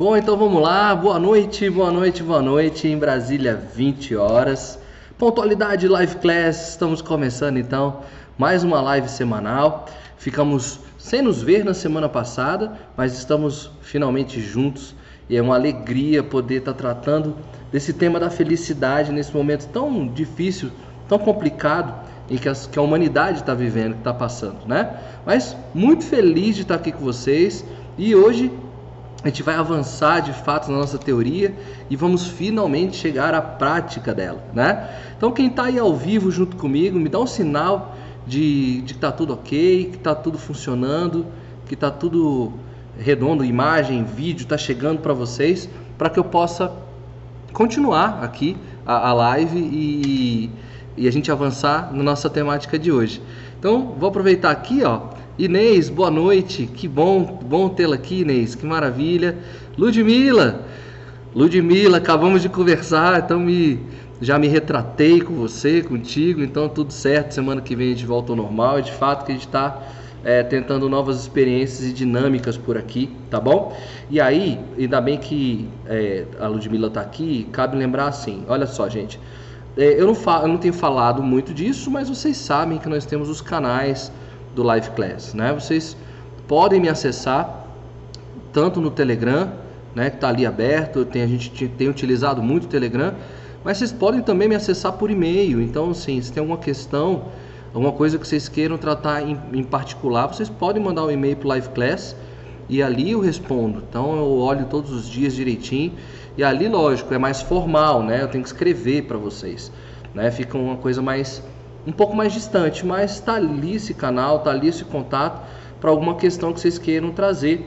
Bom, então vamos lá. Boa noite, boa noite, boa noite. Em Brasília, 20 horas. Pontualidade Live Class. Estamos começando então mais uma live semanal. Ficamos sem nos ver na semana passada, mas estamos finalmente juntos e é uma alegria poder estar tratando desse tema da felicidade nesse momento tão difícil, tão complicado em que, que a humanidade está vivendo, está passando, né? Mas muito feliz de estar aqui com vocês e hoje a gente vai avançar de fato na nossa teoria e vamos finalmente chegar à prática dela, né? Então quem está aí ao vivo junto comigo, me dá um sinal de, de que está tudo ok, que está tudo funcionando, que está tudo redondo, imagem, vídeo, está chegando para vocês, para que eu possa continuar aqui a, a live e, e a gente avançar na nossa temática de hoje. Então vou aproveitar aqui, ó Inês, boa noite. Que bom, bom tê-la aqui, Inês. Que maravilha. Ludmila, Ludmila, acabamos de conversar, então me já me retratei com você, contigo, então tudo certo. Semana que vem a gente volta ao normal. E de fato que a gente está é, tentando novas experiências e dinâmicas por aqui, tá bom? E aí, ainda bem que é, a Ludmilla está aqui, cabe lembrar assim: olha só, gente. É, eu, não eu não tenho falado muito disso, mas vocês sabem que nós temos os canais do Live Class, né? Vocês podem me acessar tanto no Telegram, né, que está ali aberto, tem, a gente tem utilizado muito o Telegram, mas vocês podem também me acessar por e-mail. Então, assim, se tem alguma questão, alguma coisa que vocês queiram tratar em, em particular, vocês podem mandar um e-mail para o Live Class e ali eu respondo. Então, eu olho todos os dias direitinho e ali, lógico, é mais formal, né? Eu tenho que escrever para vocês, né? Fica uma coisa mais um pouco mais distante, mas está ali esse canal, está ali esse contato para alguma questão que vocês queiram trazer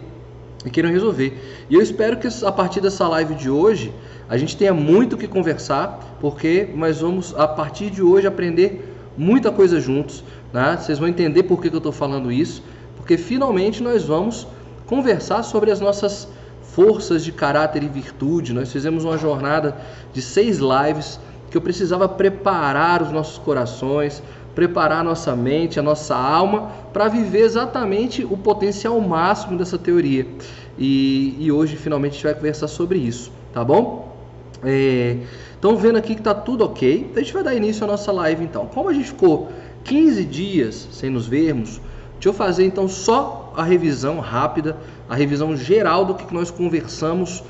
e queiram resolver. E eu espero que a partir dessa live de hoje a gente tenha muito o que conversar, porque nós vamos a partir de hoje aprender muita coisa juntos. Né? Vocês vão entender por que, que eu estou falando isso, porque finalmente nós vamos conversar sobre as nossas forças de caráter e virtude. Nós fizemos uma jornada de seis lives que eu precisava preparar os nossos corações, preparar a nossa mente, a nossa alma para viver exatamente o potencial máximo dessa teoria. E, e, hoje finalmente a gente vai conversar sobre isso, tá bom? Estão é, vendo aqui que está tudo ok. A gente vai dar início à nossa live então. Como a gente ficou 15 dias sem nos vermos, deixa eu fazer então só a revisão rápida, a revisão geral do que nós conversamos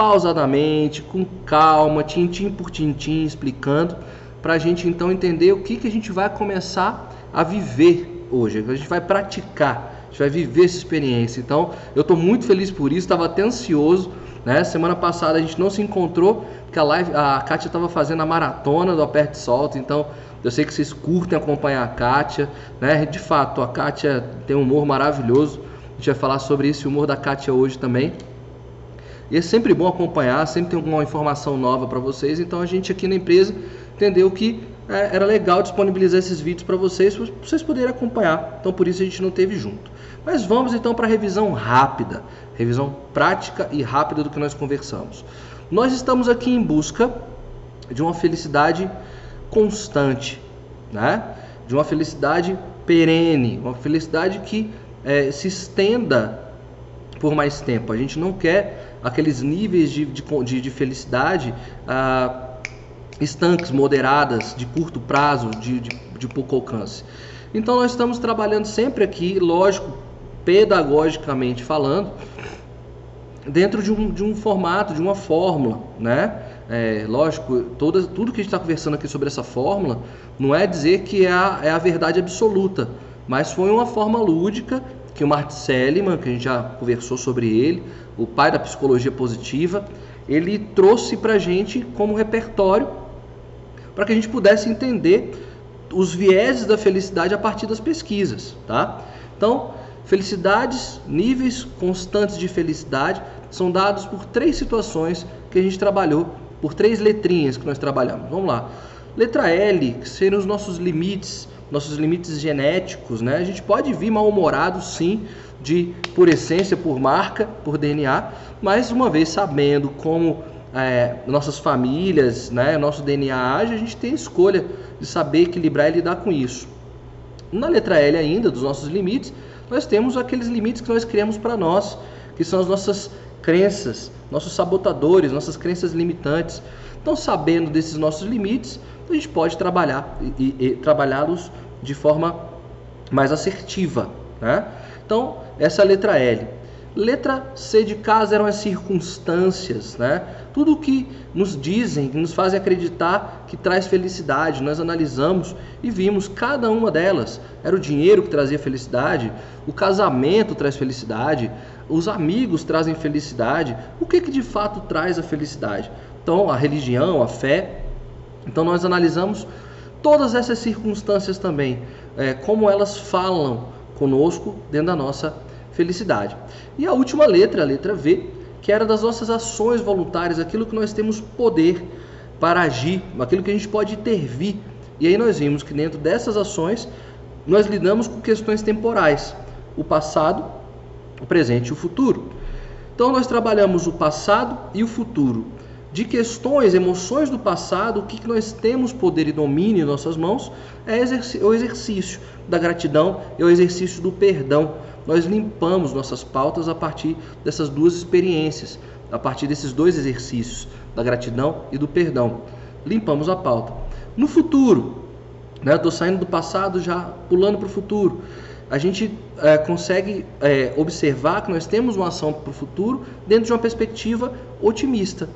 pausadamente, com calma, tintim por tintim, explicando, para a gente então entender o que, que a gente vai começar a viver hoje, a gente vai praticar, a gente vai viver essa experiência. Então, eu estou muito feliz por isso, estava até ansioso. Né? Semana passada a gente não se encontrou, porque a live, a Kátia estava fazendo a maratona do Aperte Solto, então eu sei que vocês curtem acompanhar a Kátia, né? De fato, a Kátia tem um humor maravilhoso. A gente vai falar sobre esse humor da Kátia hoje também. E é sempre bom acompanhar, sempre tem alguma informação nova para vocês. Então a gente aqui na empresa entendeu que é, era legal disponibilizar esses vídeos para vocês, para vocês poderem acompanhar. Então por isso a gente não teve junto. Mas vamos então para a revisão rápida, revisão prática e rápida do que nós conversamos. Nós estamos aqui em busca de uma felicidade constante, né? De uma felicidade perene, uma felicidade que é, se estenda por mais tempo. A gente não quer aqueles níveis de, de, de felicidade ah, estanques, moderadas, de curto prazo, de, de, de pouco alcance. Então nós estamos trabalhando sempre aqui, lógico, pedagogicamente falando, dentro de um, de um formato, de uma fórmula, né? É, lógico, toda, tudo que a gente está conversando aqui sobre essa fórmula não é dizer que é a, é a verdade absoluta, mas foi uma forma lúdica que o Martin Seligman, que a gente já conversou sobre ele, o pai da psicologia positiva, ele trouxe para a gente como repertório para que a gente pudesse entender os vieses da felicidade a partir das pesquisas, tá? Então, felicidades, níveis constantes de felicidade são dados por três situações que a gente trabalhou, por três letrinhas que nós trabalhamos. Vamos lá. Letra L, que seriam os nossos limites, nossos limites genéticos, né? A gente pode vir mal-humorado, sim, de por essência, por marca, por DNA, mas uma vez sabendo como é, nossas famílias, né, nosso DNA age, a gente tem a escolha de saber equilibrar e lidar com isso. Na letra L ainda, dos nossos limites, nós temos aqueles limites que nós criamos para nós, que são as nossas crenças, nossos sabotadores, nossas crenças limitantes. Então, sabendo desses nossos limites, a gente pode trabalhar e, e trabalhá-los de forma mais assertiva. Né? Então, essa é a letra L. Letra C de casa eram as circunstâncias, né? Tudo o que nos dizem, que nos fazem acreditar que traz felicidade. Nós analisamos e vimos cada uma delas. Era o dinheiro que trazia felicidade, o casamento traz felicidade, os amigos trazem felicidade. O que, que de fato traz a felicidade? Então, a religião, a fé. Então, nós analisamos todas essas circunstâncias também, é, como elas falam conosco dentro da nossa felicidade. E a última letra, a letra V, que era das nossas ações voluntárias, aquilo que nós temos poder para agir, aquilo que a gente pode intervir. E aí nós vimos que dentro dessas ações nós lidamos com questões temporais, o passado, o presente e o futuro. Então nós trabalhamos o passado e o futuro. De questões, emoções do passado, o que nós temos poder e domínio em nossas mãos é o exercício da gratidão e o exercício do perdão nós limpamos nossas pautas a partir dessas duas experiências, a partir desses dois exercícios, da gratidão e do perdão. Limpamos a pauta. No futuro, né, estou saindo do passado já pulando para o futuro. A gente é, consegue é, observar que nós temos uma ação para o futuro dentro de uma perspectiva otimista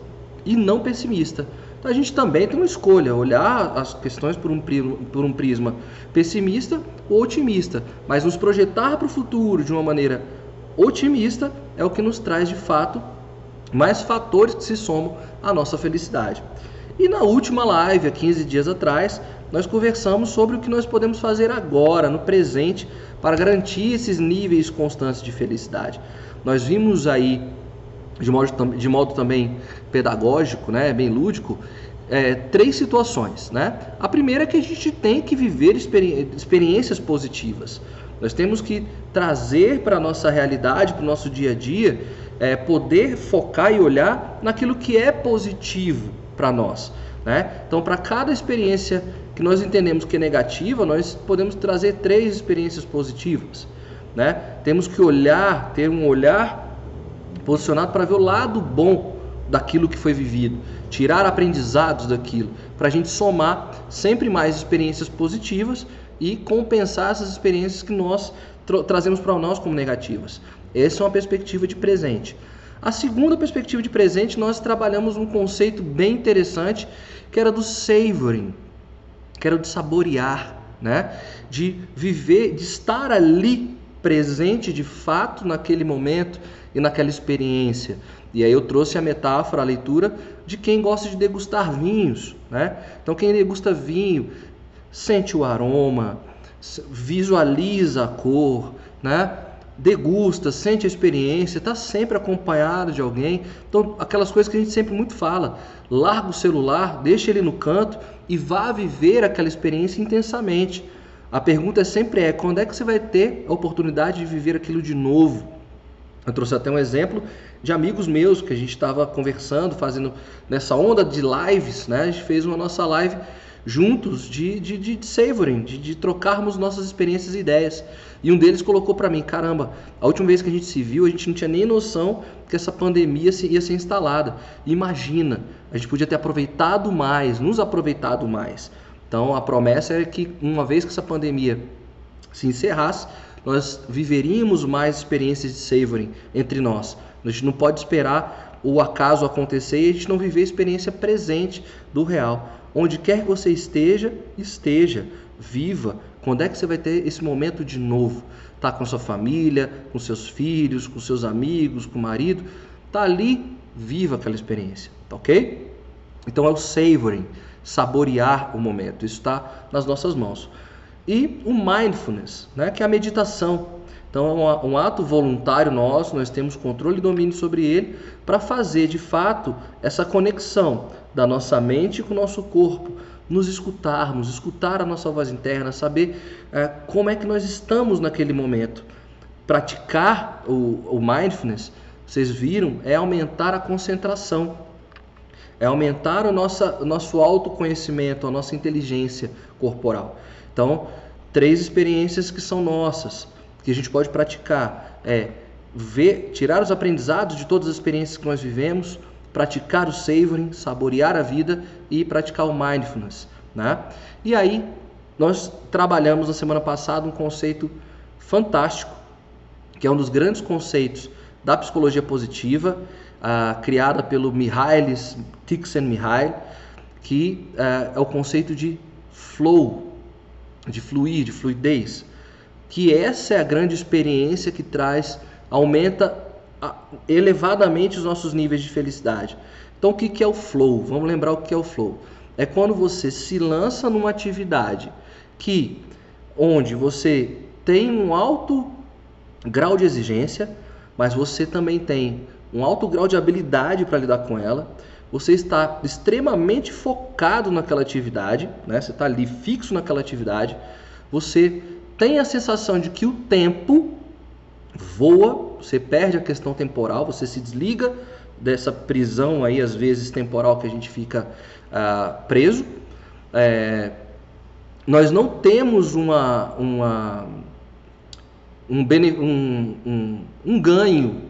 e não pessimista. Então a gente também tem uma escolha, olhar as questões por um, por um prisma pessimista ou otimista, mas nos projetar para o futuro de uma maneira otimista é o que nos traz de fato mais fatores que se somam à nossa felicidade. E na última live, há 15 dias atrás, nós conversamos sobre o que nós podemos fazer agora, no presente, para garantir esses níveis constantes de felicidade. Nós vimos aí de modo, de modo também pedagógico, né, bem lúdico, é, três situações. Né? A primeira é que a gente tem que viver experi experiências positivas. Nós temos que trazer para a nossa realidade, para o nosso dia a dia, é, poder focar e olhar naquilo que é positivo para nós. Né? Então, para cada experiência que nós entendemos que é negativa, nós podemos trazer três experiências positivas. Né? Temos que olhar, ter um olhar posicionado para ver o lado bom daquilo que foi vivido, tirar aprendizados daquilo, para a gente somar sempre mais experiências positivas e compensar essas experiências que nós tra trazemos para nós como negativas. Essa é uma perspectiva de presente. A segunda perspectiva de presente, nós trabalhamos um conceito bem interessante, que era do savoring, que era de saborear, né? De viver, de estar ali presente de fato naquele momento e naquela experiência. E aí eu trouxe a metáfora, a leitura de quem gosta de degustar vinhos, né? Então quem degusta vinho sente o aroma, visualiza a cor, né? Degusta, sente a experiência, está sempre acompanhado de alguém. Então, aquelas coisas que a gente sempre muito fala: larga o celular, deixa ele no canto e vá viver aquela experiência intensamente. A pergunta sempre é: quando é que você vai ter a oportunidade de viver aquilo de novo? Eu trouxe até um exemplo de amigos meus que a gente estava conversando, fazendo nessa onda de lives, né? A gente fez uma nossa live juntos de, de, de savoring, de, de trocarmos nossas experiências e ideias. E um deles colocou para mim: caramba, a última vez que a gente se viu, a gente não tinha nem noção que essa pandemia ia ser instalada. Imagina, a gente podia ter aproveitado mais, nos aproveitado mais. Então a promessa é que uma vez que essa pandemia se encerrasse, nós viveríamos mais experiências de savoring entre nós. A gente não pode esperar o acaso acontecer e a gente não viver a experiência presente do real. Onde quer que você esteja, esteja, viva. Quando é que você vai ter esse momento de novo? Tá com sua família, com seus filhos, com seus amigos, com o marido, tá ali, viva aquela experiência, tá ok? Então é o savoring saborear o momento. Isso está nas nossas mãos. E o mindfulness, né, que é a meditação. Então, é um ato voluntário nosso, nós temos controle e domínio sobre ele para fazer de fato essa conexão da nossa mente com o nosso corpo, nos escutarmos, escutar a nossa voz interna, saber é, como é que nós estamos naquele momento. Praticar o, o mindfulness, vocês viram, é aumentar a concentração é aumentar o, nossa, o nosso autoconhecimento, a nossa inteligência corporal. Então, três experiências que são nossas, que a gente pode praticar, é ver, tirar os aprendizados de todas as experiências que nós vivemos, praticar o savoring, saborear a vida e praticar o mindfulness, né? E aí nós trabalhamos na semana passada um conceito fantástico, que é um dos grandes conceitos da psicologia positiva, uh, criada pelo Mihalis Csikszentmihalyi, que uh, é o conceito de flow, de fluir, de fluidez, que essa é a grande experiência que traz, aumenta elevadamente os nossos níveis de felicidade. Então, o que é o flow? Vamos lembrar o que é o flow. É quando você se lança numa atividade que, onde você tem um alto grau de exigência, mas você também tem um alto grau de habilidade para lidar com ela. Você está extremamente focado naquela atividade, né? Você está ali fixo naquela atividade. Você tem a sensação de que o tempo voa, você perde a questão temporal, você se desliga dessa prisão aí, às vezes temporal, que a gente fica ah, preso. É, nós não temos uma, uma, um, um, um, um ganho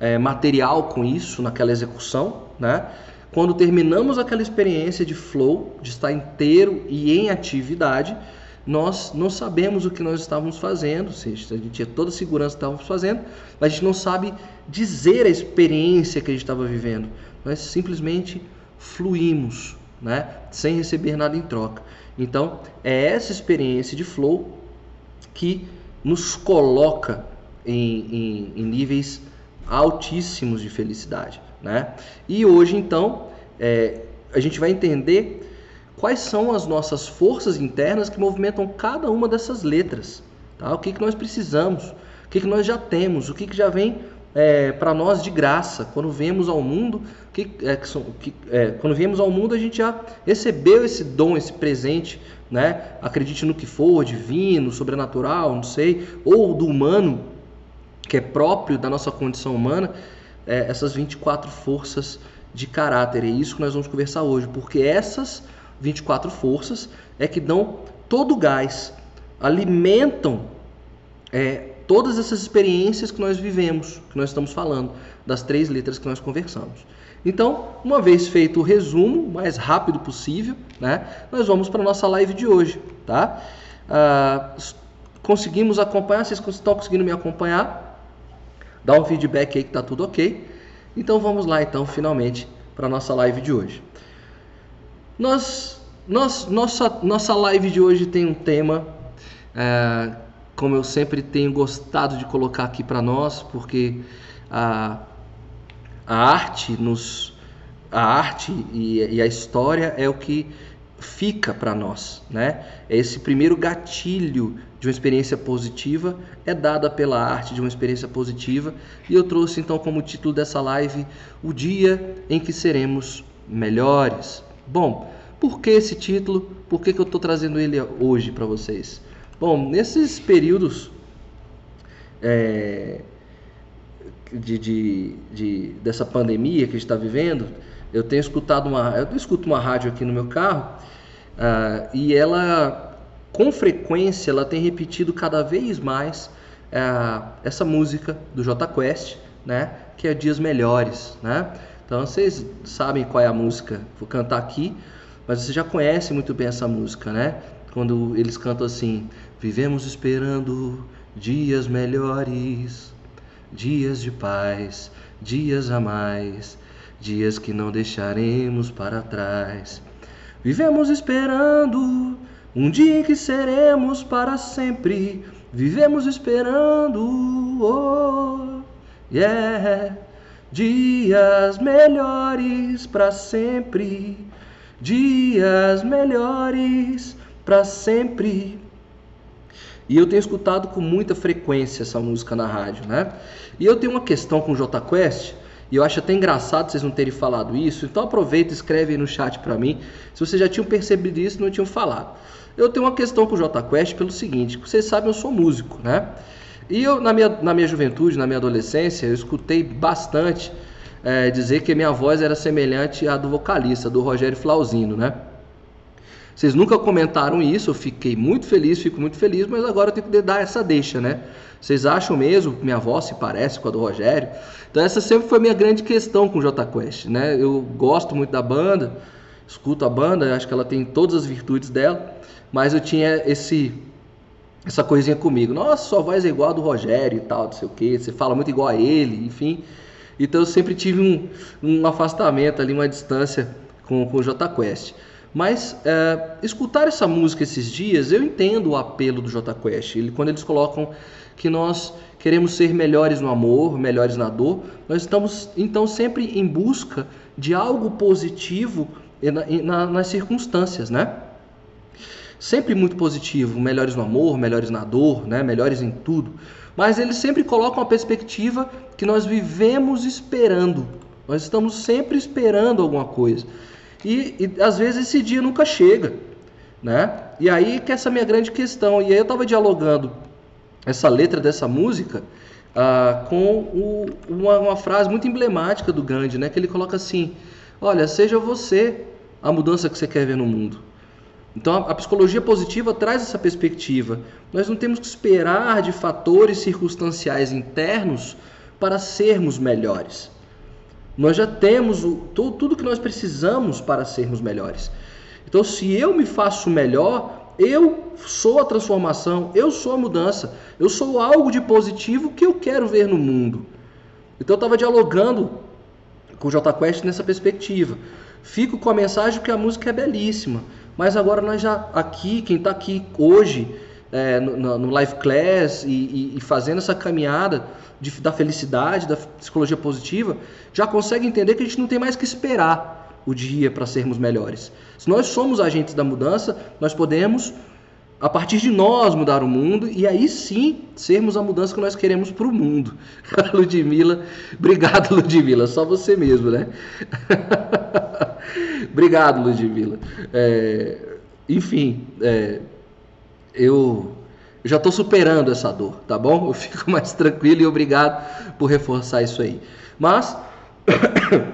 é, material com isso, naquela execução, né? Quando terminamos aquela experiência de flow, de estar inteiro e em atividade, nós não sabemos o que nós estávamos fazendo, seja, a gente tinha toda a segurança que estávamos fazendo, mas a gente não sabe dizer a experiência que a gente estava vivendo. Nós simplesmente fluímos, né? sem receber nada em troca. Então, é essa experiência de flow que nos coloca em, em, em níveis altíssimos de felicidade. Né? E hoje, então, é, a gente vai entender quais são as nossas forças internas que movimentam cada uma dessas letras. Tá? O que, que nós precisamos, o que, que nós já temos, o que, que já vem é, para nós de graça. Quando viemos ao mundo, que, é, que, é, quando viemos ao mundo, a gente já recebeu esse dom, esse presente, né? Acredite no que for, divino, sobrenatural, não sei, ou do humano, que é próprio da nossa condição humana, é, essas 24 forças de caráter. É isso que nós vamos conversar hoje, porque essas 24 forças é que dão todo o gás, alimentam é, todas essas experiências que nós vivemos, que nós estamos falando, das três letras que nós conversamos. Então, uma vez feito o resumo, o mais rápido possível, né, nós vamos para a nossa live de hoje. Tá? Ah, conseguimos acompanhar, vocês estão conseguindo me acompanhar? Dá um feedback aí que está tudo ok. Então vamos lá então, finalmente, para nossa live de hoje. Nós, nós, nossa, nossa live de hoje tem um tema, é, como eu sempre tenho gostado de colocar aqui para nós, porque a, a arte nos a arte e, e, a história é o que fica para nós, né? Esse primeiro gatilho de uma experiência positiva é dada pela arte de uma experiência positiva e eu trouxe então como título dessa live o dia em que seremos melhores. Bom, por que esse título? Por que, que eu estou trazendo ele hoje para vocês? Bom, nesses períodos é, de, de, de, dessa pandemia que a gente está vivendo, eu tenho escutado uma, eu escuto uma rádio aqui no meu carro uh, e ela com frequência ela tem repetido cada vez mais uh, essa música do J Quest, né, que é Dias Melhores, né? Então vocês sabem qual é a música, vou cantar aqui, mas você já conhece muito bem essa música, né? Quando eles cantam assim: Vivemos esperando dias melhores, dias de paz, dias a mais, dias que não deixaremos para trás. Vivemos esperando um dia em que seremos para sempre. Vivemos esperando, oh, yeah, dias melhores para sempre. Dias melhores para sempre. E eu tenho escutado com muita frequência essa música na rádio, né? E eu tenho uma questão com o J Quest e eu acho até engraçado vocês não terem falado isso, então aproveita e escreve aí no chat para mim se vocês já tinham percebido isso e não tinham falado. Eu tenho uma questão com o J Quest pelo seguinte, vocês sabem eu sou músico, né? E eu na minha, na minha juventude, na minha adolescência, eu escutei bastante é, dizer que minha voz era semelhante à do vocalista, do Rogério Flauzino, né? Vocês nunca comentaram isso, eu fiquei muito feliz, fico muito feliz, mas agora eu tenho que dar essa deixa, né? Vocês acham mesmo que minha voz se parece com a do Rogério? Então essa sempre foi a minha grande questão com o J Quest, né? Eu gosto muito da banda, escuto a banda, acho que ela tem todas as virtudes dela, mas eu tinha esse essa coisinha comigo. Nossa, sua voz é igual a do Rogério e tal, não sei o que, você fala muito igual a ele, enfim. Então eu sempre tive um, um afastamento ali, uma distância com, com o J Quest. Mas é, escutar essa música esses dias, eu entendo o apelo do J Quest. Ele, quando eles colocam que nós queremos ser melhores no amor, melhores na dor, nós estamos então sempre em busca de algo positivo na, na, nas circunstâncias, né? Sempre muito positivo, melhores no amor, melhores na dor, né? melhores em tudo. Mas eles sempre colocam a perspectiva que nós vivemos esperando. Nós estamos sempre esperando alguma coisa. E, e às vezes esse dia nunca chega, né? E aí que essa é minha grande questão. E aí eu estava dialogando essa letra dessa música ah, com o, uma, uma, frase muito emblemática do Gandhi, né? Que ele coloca assim: Olha, seja você a mudança que você quer ver no mundo. Então a, psicologia positiva traz essa perspectiva. Nós não temos que esperar de fatores circunstanciais internos para sermos melhores. Nós já temos o, tudo, tudo que nós precisamos para sermos melhores. Então, se eu me faço melhor, eu sou a transformação, eu sou a mudança, eu sou algo de positivo que eu quero ver no mundo. Então, eu estava dialogando com o J Quest nessa perspectiva. Fico com a mensagem que a música é belíssima, mas agora nós já aqui, quem está aqui hoje é, no, no, live class e, e, e fazendo essa caminhada de, da felicidade, da psicologia positiva, já consegue entender que a gente não tem mais que esperar o dia para sermos melhores. Se nós somos agentes da mudança, nós podemos, a partir de nós, mudar o mundo e aí sim sermos a mudança que nós queremos para o mundo. Ludmilla, obrigado, Ludmilla, só você mesmo, né? obrigado, Ludmilla. É, enfim, é, eu já estou superando essa dor, tá bom? Eu fico mais tranquilo e obrigado por reforçar isso aí. Mas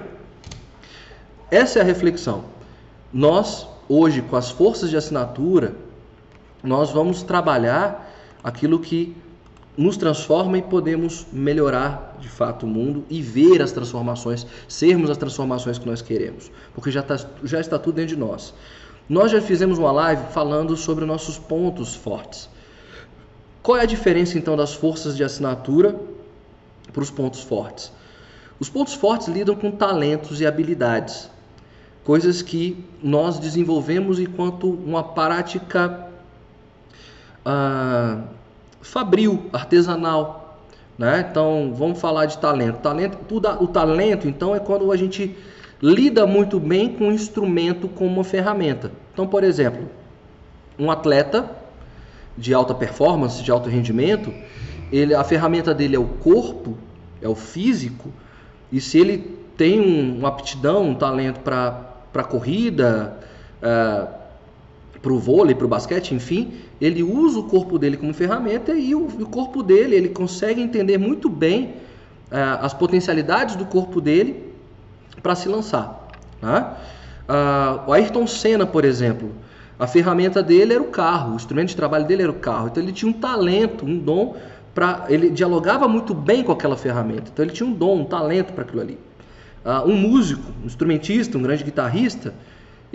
essa é a reflexão. Nós hoje com as forças de assinatura, nós vamos trabalhar aquilo que nos transforma e podemos melhorar de fato o mundo e ver as transformações, sermos as transformações que nós queremos, porque já, tá, já está tudo dentro de nós. Nós já fizemos uma live falando sobre nossos pontos fortes. Qual é a diferença então das forças de assinatura para os pontos fortes? Os pontos fortes lidam com talentos e habilidades, coisas que nós desenvolvemos enquanto uma prática ah, fabril, artesanal. Né? Então vamos falar de talento. Talento, o talento então é quando a gente lida muito bem com o instrumento como uma ferramenta. Então, por exemplo, um atleta de alta performance, de alto rendimento, ele, a ferramenta dele é o corpo, é o físico, e se ele tem um, uma aptidão, um talento para corrida, é, para o vôlei, para o basquete, enfim, ele usa o corpo dele como ferramenta e o, o corpo dele, ele consegue entender muito bem é, as potencialidades do corpo dele para se lançar. Né? Ah, o Ayrton Senna, por exemplo, a ferramenta dele era o carro, o instrumento de trabalho dele era o carro. Então ele tinha um talento, um dom para ele dialogava muito bem com aquela ferramenta. Então ele tinha um dom, um talento para aquilo ali. Uh, um músico, um instrumentista, um grande guitarrista,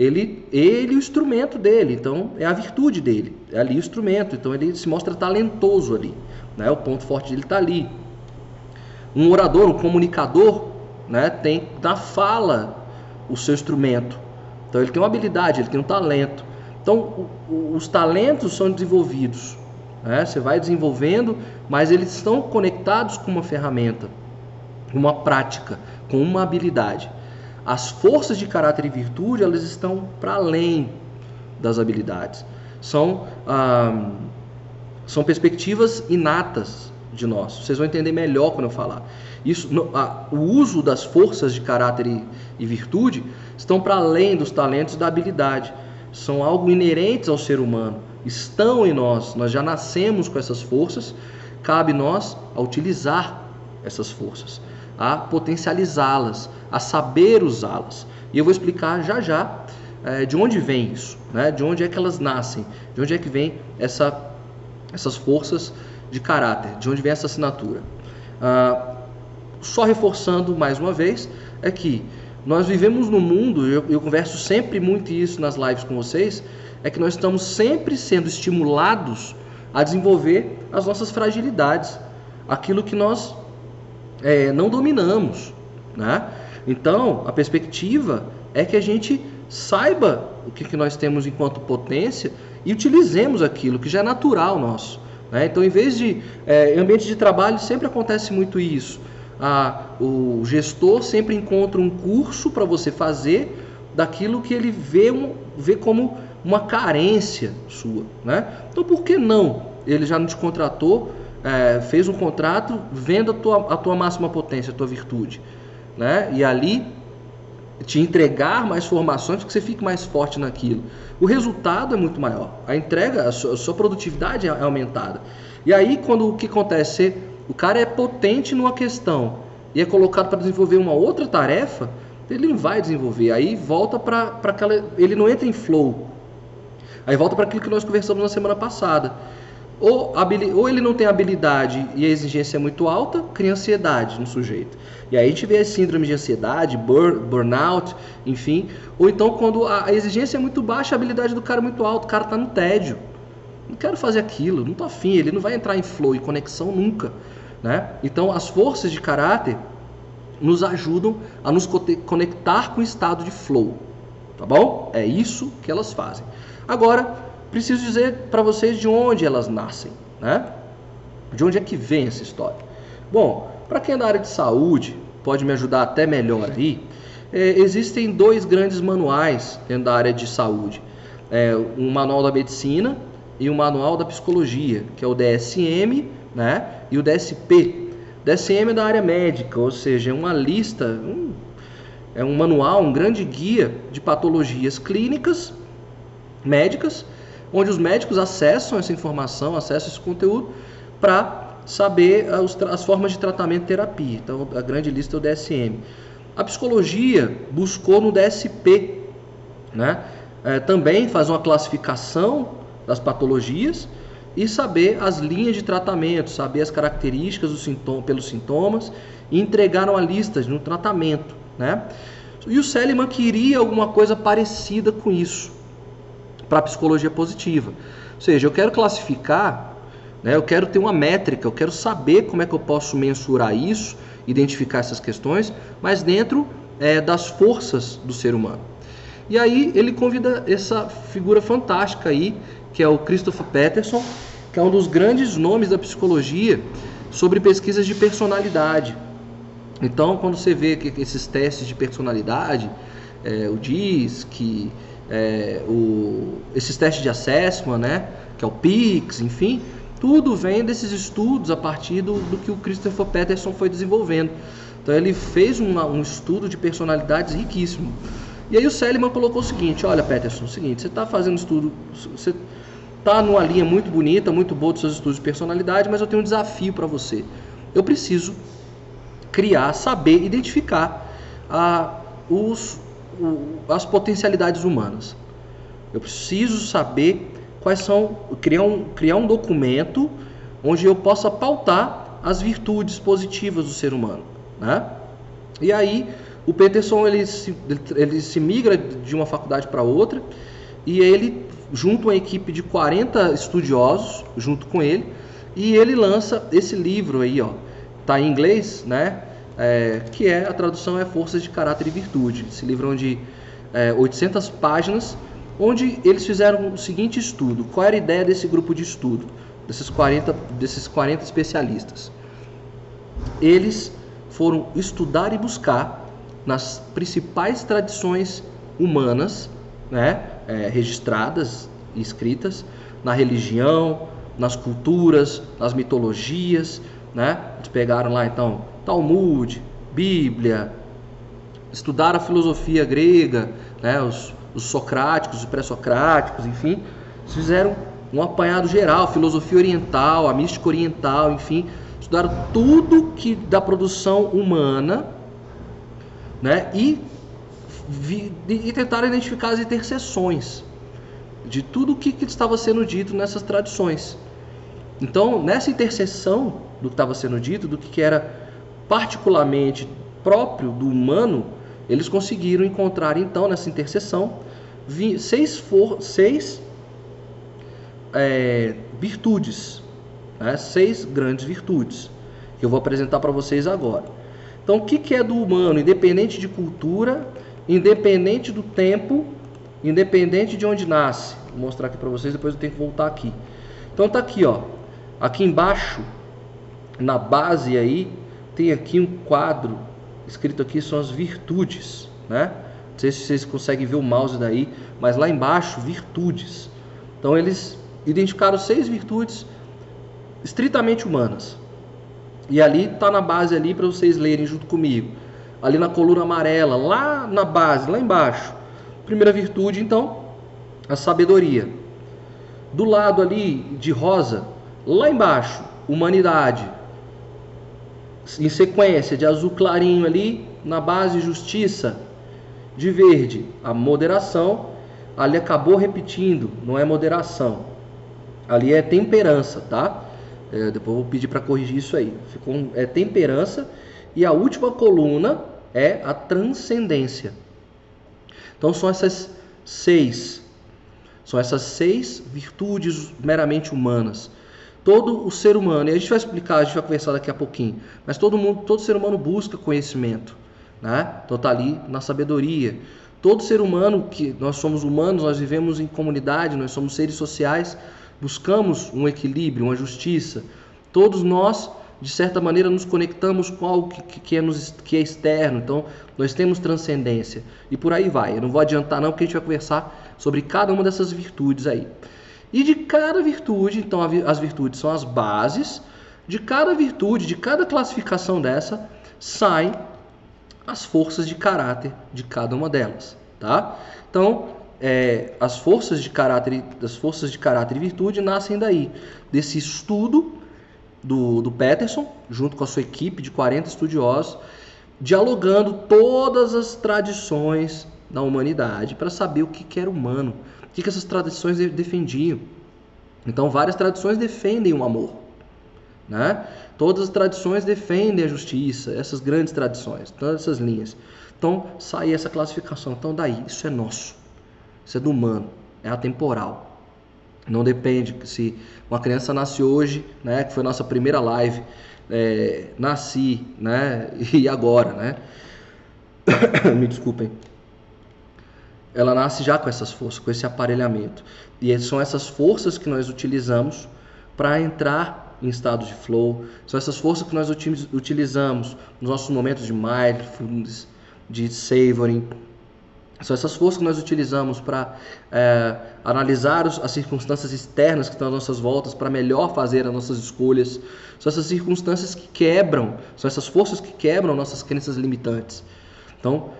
ele ele o instrumento dele, então é a virtude dele, é ali o instrumento. Então ele se mostra talentoso ali, né? O ponto forte dele está ali. Um orador, um comunicador, né? Tem na fala o seu instrumento. Então ele tem uma habilidade, ele tem um talento. Então o, os talentos são desenvolvidos. Né? Você vai desenvolvendo, mas eles estão conectados com uma ferramenta, uma prática, com uma habilidade. As forças de caráter e virtude elas estão para além das habilidades. São, ah, são perspectivas inatas de nós. Vocês vão entender melhor quando eu falar. Isso, no, a, o uso das forças de caráter e, e virtude estão para além dos talentos da habilidade. São algo inerentes ao ser humano estão em nós, nós já nascemos com essas forças, cabe nós a utilizar essas forças, a potencializá-las, a saber usá-las. E eu vou explicar já já é, de onde vem isso, né? de onde é que elas nascem, de onde é que vem essa, essas forças de caráter, de onde vem essa assinatura. Ah, só reforçando mais uma vez, é que nós vivemos no mundo, eu, eu converso sempre muito isso nas lives com vocês, é que nós estamos sempre sendo estimulados a desenvolver as nossas fragilidades, aquilo que nós é, não dominamos. Né? Então, a perspectiva é que a gente saiba o que, que nós temos enquanto potência e utilizemos aquilo que já é natural nosso. Né? Então, em vez de. É, em ambiente de trabalho sempre acontece muito isso. Ah, o gestor sempre encontra um curso para você fazer daquilo que ele vê, um, vê como uma carência sua. Né? Então, por que não? Ele já não te contratou, é, fez um contrato, venda a tua, a tua máxima potência, a tua virtude. Né? E ali te entregar mais formações que você fique mais forte naquilo. O resultado é muito maior. A entrega, a sua, a sua produtividade é aumentada. E aí, quando o que acontece? O cara é potente numa questão e é colocado para desenvolver uma outra tarefa, ele não vai desenvolver. Aí volta para aquela. Ele não entra em flow. Aí volta para aquilo que nós conversamos na semana passada. Ou, ou ele não tem habilidade e a exigência é muito alta, cria ansiedade no sujeito. E aí a gente vê a síndrome de ansiedade, burn, burnout, enfim. Ou então quando a exigência é muito baixa, a habilidade do cara é muito alta, o cara está no tédio. Não quero fazer aquilo, não estou afim, ele não vai entrar em flow e conexão nunca. Né? Então as forças de caráter nos ajudam a nos conectar com o estado de flow. Tá bom? É isso que elas fazem. Agora, preciso dizer para vocês de onde elas nascem, né? De onde é que vem essa história? Bom, para quem é da área de saúde, pode me ajudar até melhor aí. É, existem dois grandes manuais dentro da área de saúde: é, um manual da medicina e um manual da psicologia, que é o DSM, né? E o DSP. DSM é da área médica, ou seja, é uma lista, um, é um manual, um grande guia de patologias clínicas médicas onde os médicos acessam essa informação, acessam esse conteúdo para saber as, as, formas de tratamento e terapia. Então, a grande lista é o DSM. A psicologia buscou no DSP, né? É, também faz uma classificação das patologias e saber as linhas de tratamento, saber as características sintoma, pelos sintomas e entregaram a lista no tratamento, né? E o Seliman queria alguma coisa parecida com isso para psicologia positiva. Ou seja, eu quero classificar, né, eu quero ter uma métrica, eu quero saber como é que eu posso mensurar isso, identificar essas questões, mas dentro é, das forças do ser humano. E aí ele convida essa figura fantástica aí, que é o Christopher Peterson, que é um dos grandes nomes da psicologia sobre pesquisas de personalidade. Então, quando você vê que esses testes de personalidade, é, o DISC, é, o, esses testes de assessment, né, que é o PIX, enfim, tudo vem desses estudos a partir do, do que o Christopher Peterson foi desenvolvendo. Então ele fez uma, um estudo de personalidades riquíssimo. E aí o Seliman colocou o seguinte, olha Peterson, é o seguinte, você está fazendo estudo, você está numa linha muito bonita, muito boa dos seus estudos de personalidade, mas eu tenho um desafio para você. Eu preciso criar, saber, identificar ah, os, as potencialidades humanas. Eu preciso saber quais são, criar um, criar um documento onde eu possa pautar as virtudes positivas do ser humano, né? E aí o Peterson ele se, ele se migra de uma faculdade para outra e ele junto uma equipe de 40 estudiosos junto com ele e ele lança esse livro aí, ó, tá em inglês, né? É, que é a tradução é Forças de Caráter e Virtude. Esse livro de é, 800 páginas, onde eles fizeram o seguinte estudo. Qual era a ideia desse grupo de estudo, desses 40, desses 40 especialistas? Eles foram estudar e buscar nas principais tradições humanas, né, é, registradas e escritas, na religião, nas culturas, nas mitologias, né? Eles pegaram lá então Talmud, Bíblia, estudaram a filosofia grega, né, os, os socráticos, os pré-socráticos, enfim, fizeram um apanhado geral, filosofia oriental, a mística oriental, enfim, estudaram tudo que da produção humana, né, e vi, e tentaram identificar as interseções de tudo o que, que estava sendo dito nessas tradições. Então, nessa interseção do que estava sendo dito, do que, que era particularmente próprio do humano, eles conseguiram encontrar então nessa interseção seis, for, seis é, virtudes, né? seis grandes virtudes que eu vou apresentar para vocês agora. Então, o que, que é do humano, independente de cultura, independente do tempo, independente de onde nasce? Vou mostrar aqui para vocês, depois eu tenho que voltar aqui. Então tá aqui, ó. Aqui embaixo, na base aí, tem aqui um quadro escrito aqui são as virtudes, né? Não sei se vocês conseguem ver o mouse daí, mas lá embaixo, virtudes. Então eles identificaram seis virtudes estritamente humanas. E ali está na base ali para vocês lerem junto comigo. Ali na coluna amarela, lá na base, lá embaixo. Primeira virtude, então, a sabedoria. Do lado ali de rosa, lá embaixo, humanidade em sequência de azul clarinho ali, na base justiça, de verde a moderação, ali acabou repetindo, não é moderação, ali é temperança, tá? É, depois vou pedir para corrigir isso aí. Ficou é temperança e a última coluna é a transcendência. Então são essas seis, são essas seis virtudes meramente humanas todo o ser humano, e a gente vai explicar, a gente vai conversar daqui a pouquinho, mas todo mundo, todo ser humano busca conhecimento, né? Então tá ali na sabedoria. Todo ser humano que nós somos humanos, nós vivemos em comunidade, nós somos seres sociais, buscamos um equilíbrio, uma justiça. Todos nós, de certa maneira, nos conectamos com algo que, que, é, nos, que é externo, então nós temos transcendência. E por aí vai. Eu não vou adiantar não, porque a gente vai conversar sobre cada uma dessas virtudes aí. E de cada virtude, então as virtudes são as bases, de cada virtude, de cada classificação dessa, saem as forças de caráter de cada uma delas, tá? Então, é, as forças de caráter, das forças de caráter e virtude nascem daí, desse estudo do, do Peterson, junto com a sua equipe de 40 estudiosos, dialogando todas as tradições da humanidade para saber o que, que era humano, o que, que essas tradições defendiam. Então, várias tradições defendem o amor. Né? Todas as tradições defendem a justiça, essas grandes tradições, todas essas linhas. Então, sai essa classificação. Então, daí, isso é nosso. Isso é do humano, é atemporal. Não depende se uma criança nasce hoje, né, que foi a nossa primeira live, é, nasci, né, e agora, né? Me desculpem ela nasce já com essas forças, com esse aparelhamento. E são essas forças que nós utilizamos para entrar em estado de flow, são essas forças que nós utilizamos nos nossos momentos de mindfulness, de savoring, são essas forças que nós utilizamos para é, analisar os, as circunstâncias externas que estão às nossas voltas para melhor fazer as nossas escolhas. São essas circunstâncias que quebram, são essas forças que quebram nossas crenças limitantes. Então,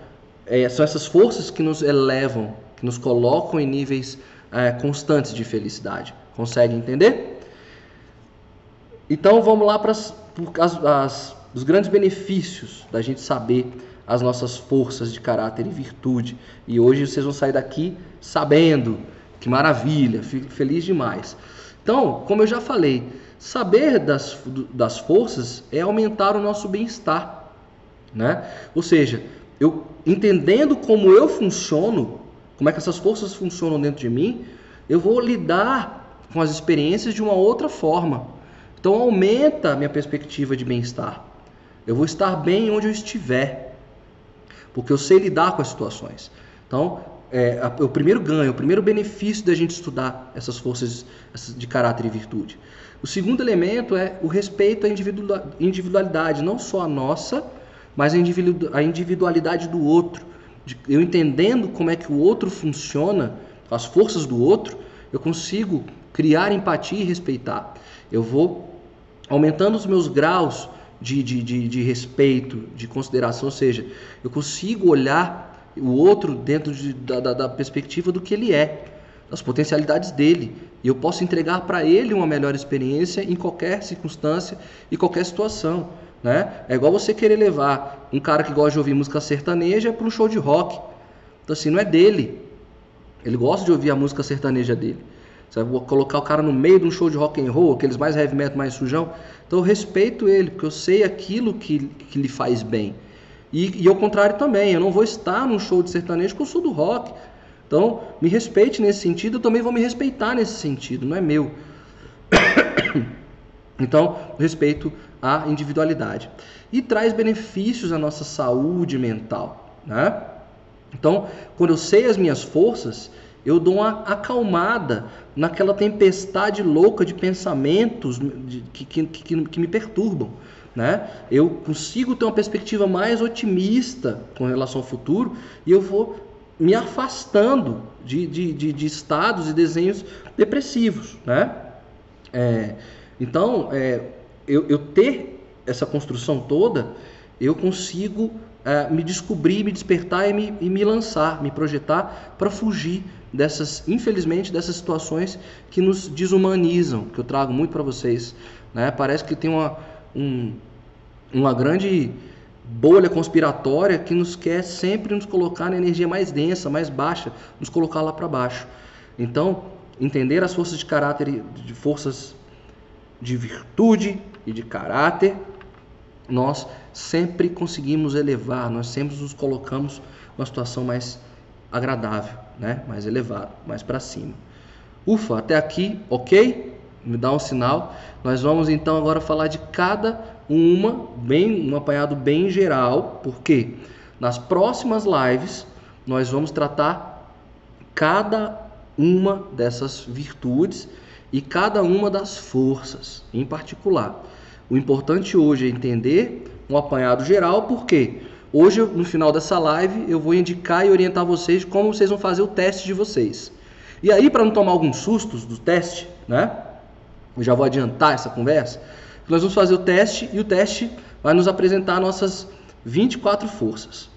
é, são essas forças que nos elevam, que nos colocam em níveis é, constantes de felicidade. Consegue entender? Então vamos lá para as, as, os grandes benefícios da gente saber as nossas forças de caráter e virtude. E hoje vocês vão sair daqui sabendo. Que maravilha, fico feliz demais. Então, como eu já falei, saber das, das forças é aumentar o nosso bem-estar. Né? Ou seja, eu entendendo como eu funciono, como é que essas forças funcionam dentro de mim, eu vou lidar com as experiências de uma outra forma. Então aumenta a minha perspectiva de bem-estar. Eu vou estar bem onde eu estiver, porque eu sei lidar com as situações. Então, é, o primeiro ganho, o primeiro benefício da gente estudar essas forças de caráter e virtude. O segundo elemento é o respeito à individualidade, não só a nossa, mas a individualidade do outro. Eu entendendo como é que o outro funciona, as forças do outro, eu consigo criar empatia e respeitar. Eu vou aumentando os meus graus de, de, de, de respeito, de consideração, ou seja, eu consigo olhar o outro dentro de, da, da, da perspectiva do que ele é, das potencialidades dele. E eu posso entregar para ele uma melhor experiência em qualquer circunstância e qualquer situação. Né? É igual você querer levar um cara que gosta de ouvir música sertaneja para um show de rock. Então assim, não é dele. Ele gosta de ouvir a música sertaneja dele. Você vai colocar o cara no meio de um show de rock and roll, aqueles mais heavy metal, mais sujão. Então eu respeito ele, porque eu sei aquilo que, que lhe faz bem. E, e ao contrário também, eu não vou estar num show de sertanejo porque eu sou do rock. Então, me respeite nesse sentido, eu também vou me respeitar nesse sentido, não é meu. Então, respeito à individualidade. E traz benefícios à nossa saúde mental. Né? Então, quando eu sei as minhas forças, eu dou uma acalmada naquela tempestade louca de pensamentos que, que, que, que me perturbam. Né? Eu consigo ter uma perspectiva mais otimista com relação ao futuro e eu vou me afastando de, de, de, de estados e desenhos depressivos. Né? É, então, é, eu, eu, ter essa construção toda, eu consigo é, me descobrir, me despertar e me, e me lançar, me projetar para fugir dessas, infelizmente, dessas situações que nos desumanizam, que eu trago muito para vocês. Né? Parece que tem uma, um, uma grande bolha conspiratória que nos quer sempre nos colocar na energia mais densa, mais baixa, nos colocar lá para baixo. Então, entender as forças de caráter, de forças de virtude e de caráter, nós sempre conseguimos elevar, nós sempre nos colocamos numa situação mais agradável, né? mais elevada, mais para cima. Ufa, até aqui, ok? Me dá um sinal. Nós vamos então agora falar de cada uma, bem, um apanhado bem geral, porque nas próximas lives nós vamos tratar cada uma dessas virtudes e cada uma das forças em particular. O importante hoje é entender um apanhado geral, porque hoje, no final dessa live, eu vou indicar e orientar vocês como vocês vão fazer o teste de vocês. E aí, para não tomar alguns sustos do teste, né? Eu já vou adiantar essa conversa. Nós vamos fazer o teste e o teste vai nos apresentar nossas 24 forças.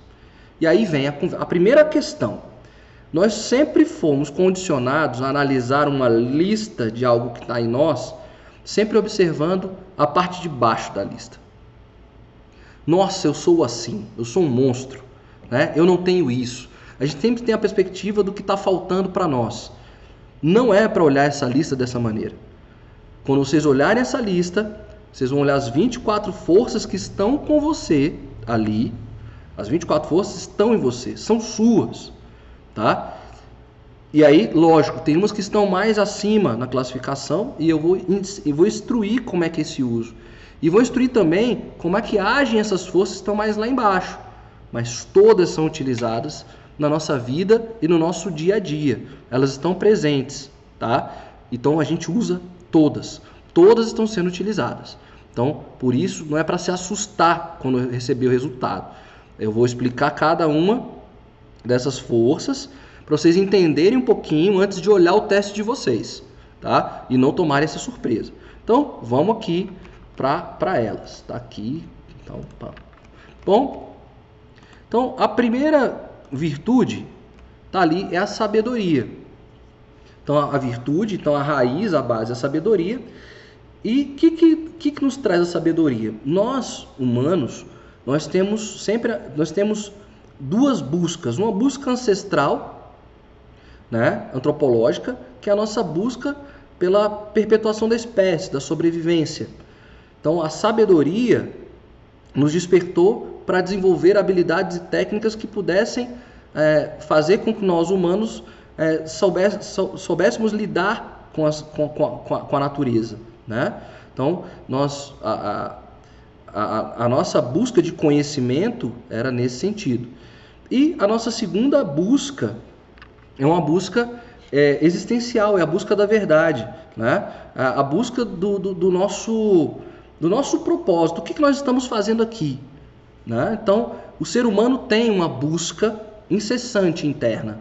E aí vem a, a primeira questão. Nós sempre fomos condicionados a analisar uma lista de algo que está em nós, sempre observando a parte de baixo da lista. Nossa, eu sou assim, eu sou um monstro, né? eu não tenho isso. A gente sempre tem a perspectiva do que está faltando para nós. Não é para olhar essa lista dessa maneira. Quando vocês olharem essa lista, vocês vão olhar as 24 forças que estão com você ali. As 24 forças estão em você, são suas, tá? E aí, lógico, tem umas que estão mais acima na classificação e eu vou, eu vou instruir como é que é esse uso. E vou instruir também como é que agem essas forças que estão mais lá embaixo. Mas todas são utilizadas na nossa vida e no nosso dia a dia. Elas estão presentes, tá? Então a gente usa todas. Todas estão sendo utilizadas. Então, por isso, não é para se assustar quando receber o resultado. Eu vou explicar cada uma dessas forças para vocês entenderem um pouquinho antes de olhar o teste de vocês, tá? E não tomarem essa surpresa. Então, vamos aqui para elas. Tá aqui. Então, pá. Bom, então a primeira virtude tá ali é a sabedoria. Então, a virtude, então a raiz, a base, a sabedoria. E o que, que, que nos traz a sabedoria? Nós, humanos, nós temos sempre nós temos duas buscas. Uma busca ancestral, né, antropológica, que é a nossa busca pela perpetuação da espécie, da sobrevivência. Então, a sabedoria nos despertou para desenvolver habilidades e técnicas que pudessem é, fazer com que nós, humanos, é, soubéssemos lidar com, as, com, com, a, com a natureza. Né? Então, nós, a, a, a nossa busca de conhecimento era nesse sentido. E a nossa segunda busca é uma busca é, existencial, é a busca da verdade, né? a, a busca do, do, do, nosso, do nosso propósito, o que, que nós estamos fazendo aqui. Né? Então, o ser humano tem uma busca incessante interna.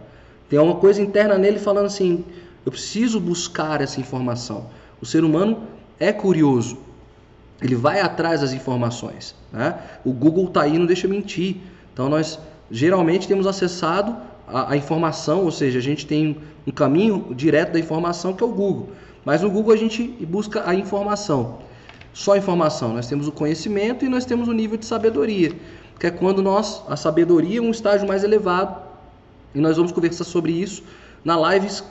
Tem uma coisa interna nele falando assim: eu preciso buscar essa informação. O ser humano é curioso, ele vai atrás das informações. Né? O Google está aí, não deixa mentir. Então nós geralmente temos acessado a, a, informação, ou seja, a gente tem um caminho direto da informação que é o Google. Mas no Google a gente busca a informação. Só informação. Nós temos o conhecimento e nós temos o nível de sabedoria, que é quando nós, a sabedoria é um estágio mais elevado E nós vamos conversar sobre isso na live ex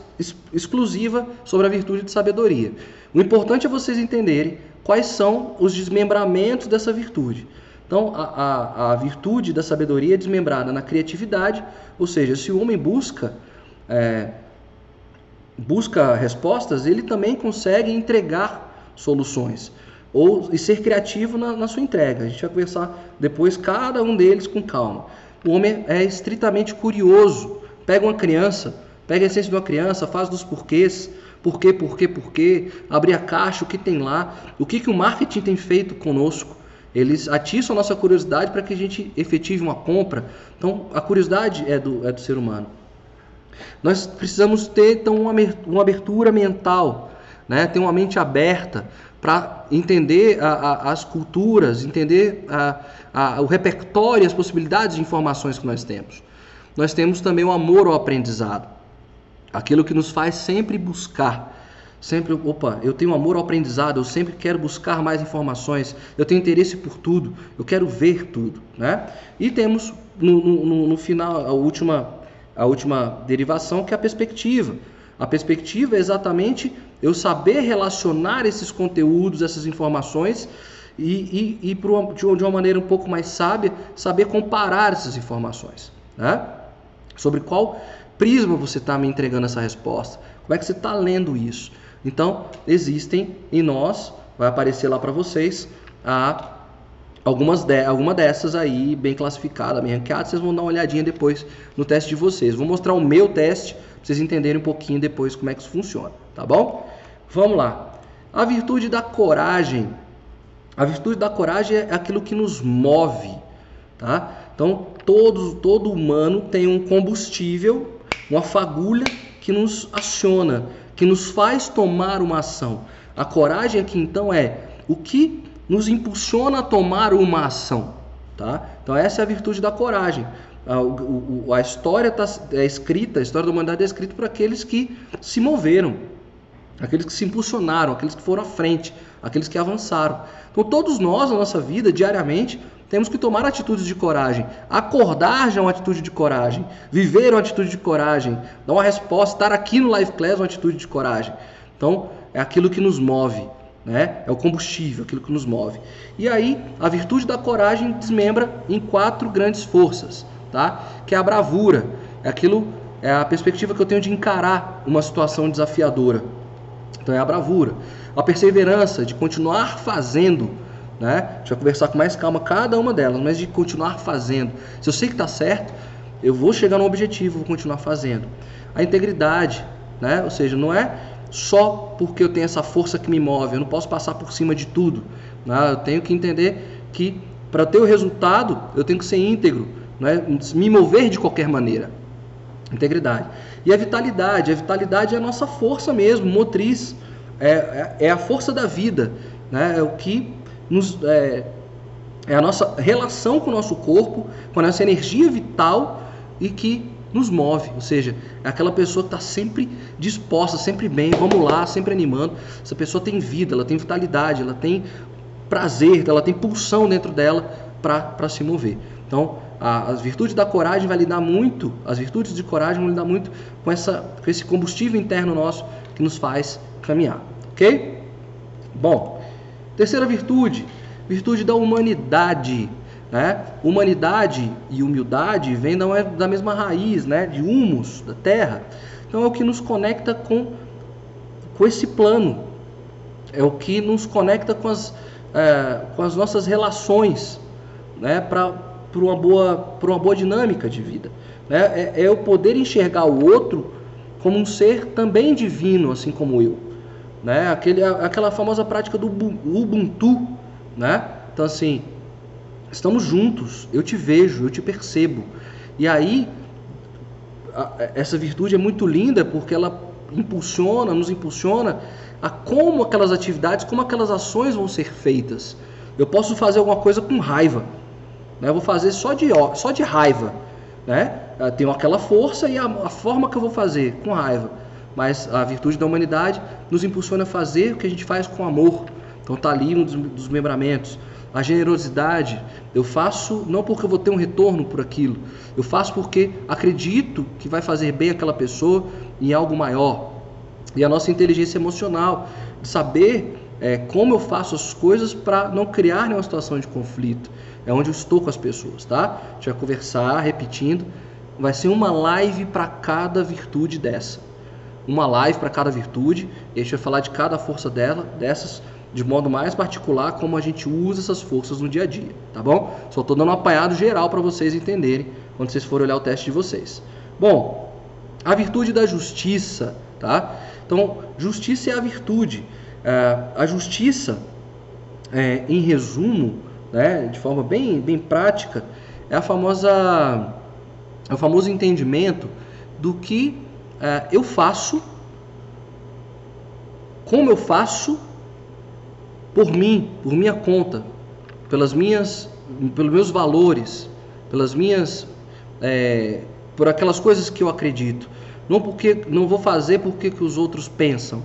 exclusiva sobre a virtude de sabedoria. O importante é vocês entenderem quais são os desmembramentos dessa virtude. Então, a, a, a virtude da sabedoria é desmembrada na criatividade, ou seja, se o homem busca é, busca respostas, ele também consegue entregar soluções ou e ser criativo na, na, sua entrega. A gente vai conversar depois cada um deles com calma. O homem é estritamente curioso. Pega uma criança, pega a essência de uma criança, faz dos porquês, porquê, porquê, porquê, abre a caixa, o que tem lá, o que, que o marketing tem feito conosco. Eles atiçam a nossa curiosidade para que a gente efetive uma compra. Então, a curiosidade é do, é do ser humano. Nós precisamos ter então uma abertura mental, né? ter uma mente aberta para entender a, a, as culturas, entender a, o repertório, as possibilidades de informações que nós temos. Nós temos também o amor ao aprendizado, aquilo que nos faz sempre buscar. Sempre, opa, eu tenho amor ao aprendizado, eu sempre quero buscar mais informações, eu tenho interesse por tudo, eu quero ver tudo, né? E temos no, no, no final a última a última derivação, que é a perspectiva. A perspectiva é exatamente eu saber relacionar esses conteúdos, essas informações e, e, e uma, de uma maneira um pouco mais sábia, saber comparar essas informações. Né? Sobre qual prisma você está me entregando essa resposta, como é que você está lendo isso. Então, existem em nós, vai aparecer lá para vocês, a algumas de, alguma dessas aí bem classificada, bem ranqueada, vocês vão dar uma olhadinha depois no teste de vocês. Vou mostrar o meu teste para vocês entenderem um pouquinho depois como é que isso funciona, tá bom? Vamos lá. A virtude da coragem. A virtude da coragem é aquilo que nos move, tá? Então, todo, todo humano tem um combustível, uma fagulha que nos aciona, que nos faz tomar uma ação. A coragem aqui então é o que nos impulsiona a tomar uma ação. Tá? Então essa é a virtude da coragem. A, o, a história tá, é escrita, a história da humanidade é escrita por aqueles que se moveram, aqueles que se impulsionaram, aqueles que foram à frente, aqueles que avançaram. Então todos nós na nossa vida, diariamente, temos que tomar atitudes de coragem. Acordar já é uma atitude de coragem. Viver é uma atitude de coragem. Dar uma resposta, estar aqui no Live Class é uma atitude de coragem. Então, é aquilo que nos move né? É o combustível, aquilo que nos move. E aí, a virtude da coragem desmembra em quatro grandes forças, tá? Que é a bravura, é aquilo, é a perspectiva que eu tenho de encarar uma situação desafiadora. Então é a bravura, a perseverança de continuar fazendo, né? A gente vai conversar com mais calma cada uma delas, mas de continuar fazendo. Se eu sei que está certo, eu vou chegar no objetivo, vou continuar fazendo. A integridade, né? Ou seja, não é só porque eu tenho essa força que me move. Eu não posso passar por cima de tudo. Né? Eu tenho que entender que para ter o resultado eu tenho que ser íntegro, né? me mover de qualquer maneira. Integridade. E a vitalidade. A vitalidade é a nossa força mesmo, motriz. É, é, é a força da vida. Né? É o que nos. É, é a nossa relação com o nosso corpo, com a nossa energia vital e que nos move, ou seja, é aquela pessoa que está sempre disposta, sempre bem, vamos lá, sempre animando. Essa pessoa tem vida, ela tem vitalidade, ela tem prazer, ela tem pulsão dentro dela para se mover. Então, a, as virtudes da coragem vai lidar muito, as virtudes de coragem vão lidar muito com, essa, com esse combustível interno nosso que nos faz caminhar, ok? Bom, terceira virtude, virtude da humanidade. Né? Humanidade e humildade vêm da, mesma raiz, né? de humus, da terra. Então é o que nos conecta com, com esse plano, é o que nos conecta com as, é, com as nossas relações né? para uma, boa, uma boa dinâmica de vida. Né? É, é poder enxergar o outro como um ser também divino, assim como eu. Né? Aquele, aquela famosa prática do Ubuntu. Né? Então, assim, Estamos juntos, eu te vejo, eu te percebo. E aí, essa virtude é muito linda porque ela impulsiona, nos impulsiona a como aquelas atividades, como aquelas ações vão ser feitas. Eu posso fazer alguma coisa com raiva, né? Eu vou fazer só de, só de raiva, né? Eu tenho aquela força e a, a forma que eu vou fazer com raiva. Mas a virtude da humanidade nos impulsiona a fazer o que a gente faz com amor. Então tá ali um dos, dos membramentos A generosidade, eu faço não porque eu vou ter um retorno por aquilo, eu faço porque acredito que vai fazer bem aquela pessoa em algo maior. E a nossa inteligência emocional, de saber é, como eu faço as coisas para não criar nenhuma situação de conflito. É onde eu estou com as pessoas, tá? A gente vai conversar, repetindo. Vai ser uma live para cada virtude dessa. Uma live para cada virtude. E a gente vai falar de cada força dela, dessas, de modo mais particular, como a gente usa essas forças no dia a dia, tá bom? Só estou dando um apanhado geral para vocês entenderem quando vocês forem olhar o teste de vocês. Bom, a virtude da justiça, tá? Então, justiça é a virtude. É, a justiça, é, em resumo, né, de forma bem, bem prática, é a famosa, é o famoso entendimento do que é, eu faço, como eu faço, por mim, por minha conta, pelas minhas, pelos meus valores, pelas minhas, é, por aquelas coisas que eu acredito. Não porque não vou fazer porque que os outros pensam,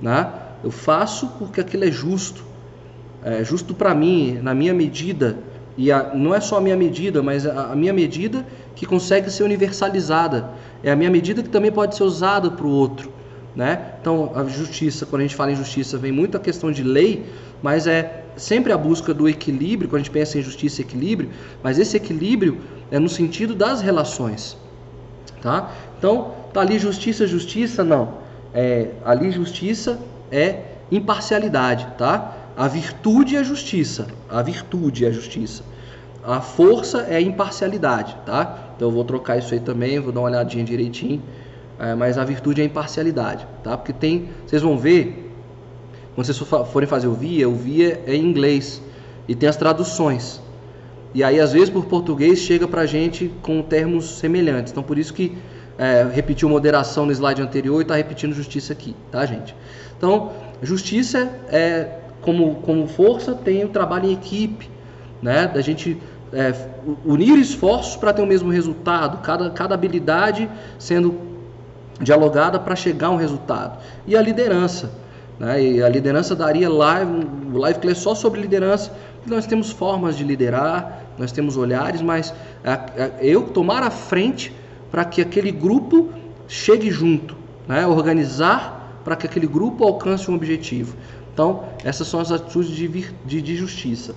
né? Eu faço porque aquilo é justo, é justo para mim, na minha medida. E a, não é só a minha medida, mas a, a, minha medida que consegue ser universalizada. É a minha medida que também pode ser usada para o outro. Né? Então, a justiça, quando a gente fala em justiça, vem muito a questão de lei, mas é sempre a busca do equilíbrio, quando a gente pensa em justiça e equilíbrio, mas esse equilíbrio é no sentido das relações. Tá? Então, tá ali justiça, justiça, não. É, ali justiça é imparcialidade, tá? A virtude é justiça, a virtude é justiça. A força é imparcialidade, tá? Então eu vou trocar isso aí também, vou dar uma olhadinha direitinho. É, mas a virtude é a imparcialidade, tá? Porque tem, vocês vão ver, quando vocês forem fazer o via, o via é em inglês e tem as traduções. E aí às vezes por português chega pra gente com termos semelhantes. Então por isso que é, repetiu moderação no slide anterior e está repetindo justiça aqui, tá, gente? Então, justiça é como, como força tem o trabalho em equipe, né? Da gente é, unir esforços para ter o mesmo resultado, cada, cada habilidade sendo dialogada para chegar a um resultado. E a liderança, né? E a liderança daria live, o live class só sobre liderança. Nós temos formas de liderar, nós temos olhares, mas é, é, eu tomar a frente para que aquele grupo chegue junto, né? organizar para que aquele grupo alcance um objetivo. Então, essas são as atitudes de, de, de justiça.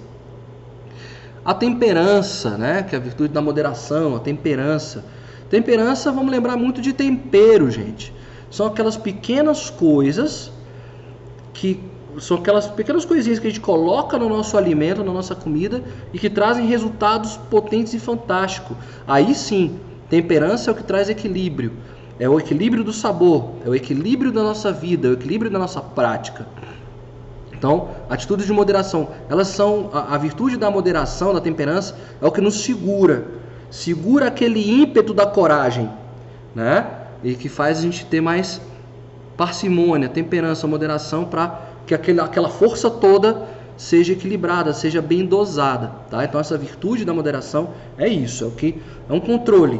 A temperança, né? que é a virtude da moderação, a temperança. Temperança, vamos lembrar muito de tempero, gente. São aquelas pequenas coisas que são aquelas pequenas coisinhas que a gente coloca no nosso alimento, na nossa comida e que trazem resultados potentes e fantásticos. Aí sim, Temperança é o que traz equilíbrio. É o equilíbrio do sabor, é o equilíbrio da nossa vida, é o equilíbrio da nossa prática. Então, atitudes de moderação, elas são a, a, virtude da moderação, da temperança, é o que nos segura, segura aquele ímpeto da coragem, né? E que faz a gente ter mais parcimônia, temperança, moderação para que aquele, aquela força toda seja equilibrada, seja bem dosada, tá? Então essa virtude da moderação é isso, é o que é um controle,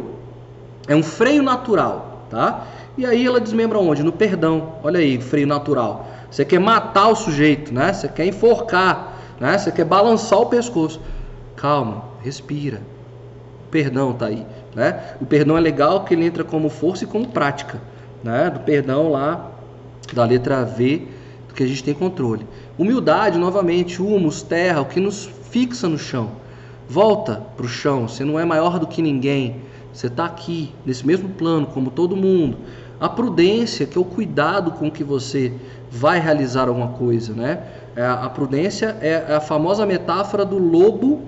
é um freio natural, tá? E aí ela desmembra onde? No perdão. Olha aí, freio natural. Você quer matar o sujeito, né? Você quer enforcar, né? Você quer balançar o pescoço. Calma, respira. O perdão tá aí, né? O perdão é legal que ele entra como força e como prática, né? Do perdão lá da letra V, que a gente tem controle. Humildade, novamente, humus, terra, o que nos fixa no chão. Volta para o chão, você não é maior do que ninguém. Você está aqui, nesse mesmo plano, como todo mundo. A prudência, que é o cuidado com que você vai realizar alguma coisa, né? É, a prudência é a famosa metáfora do lobo,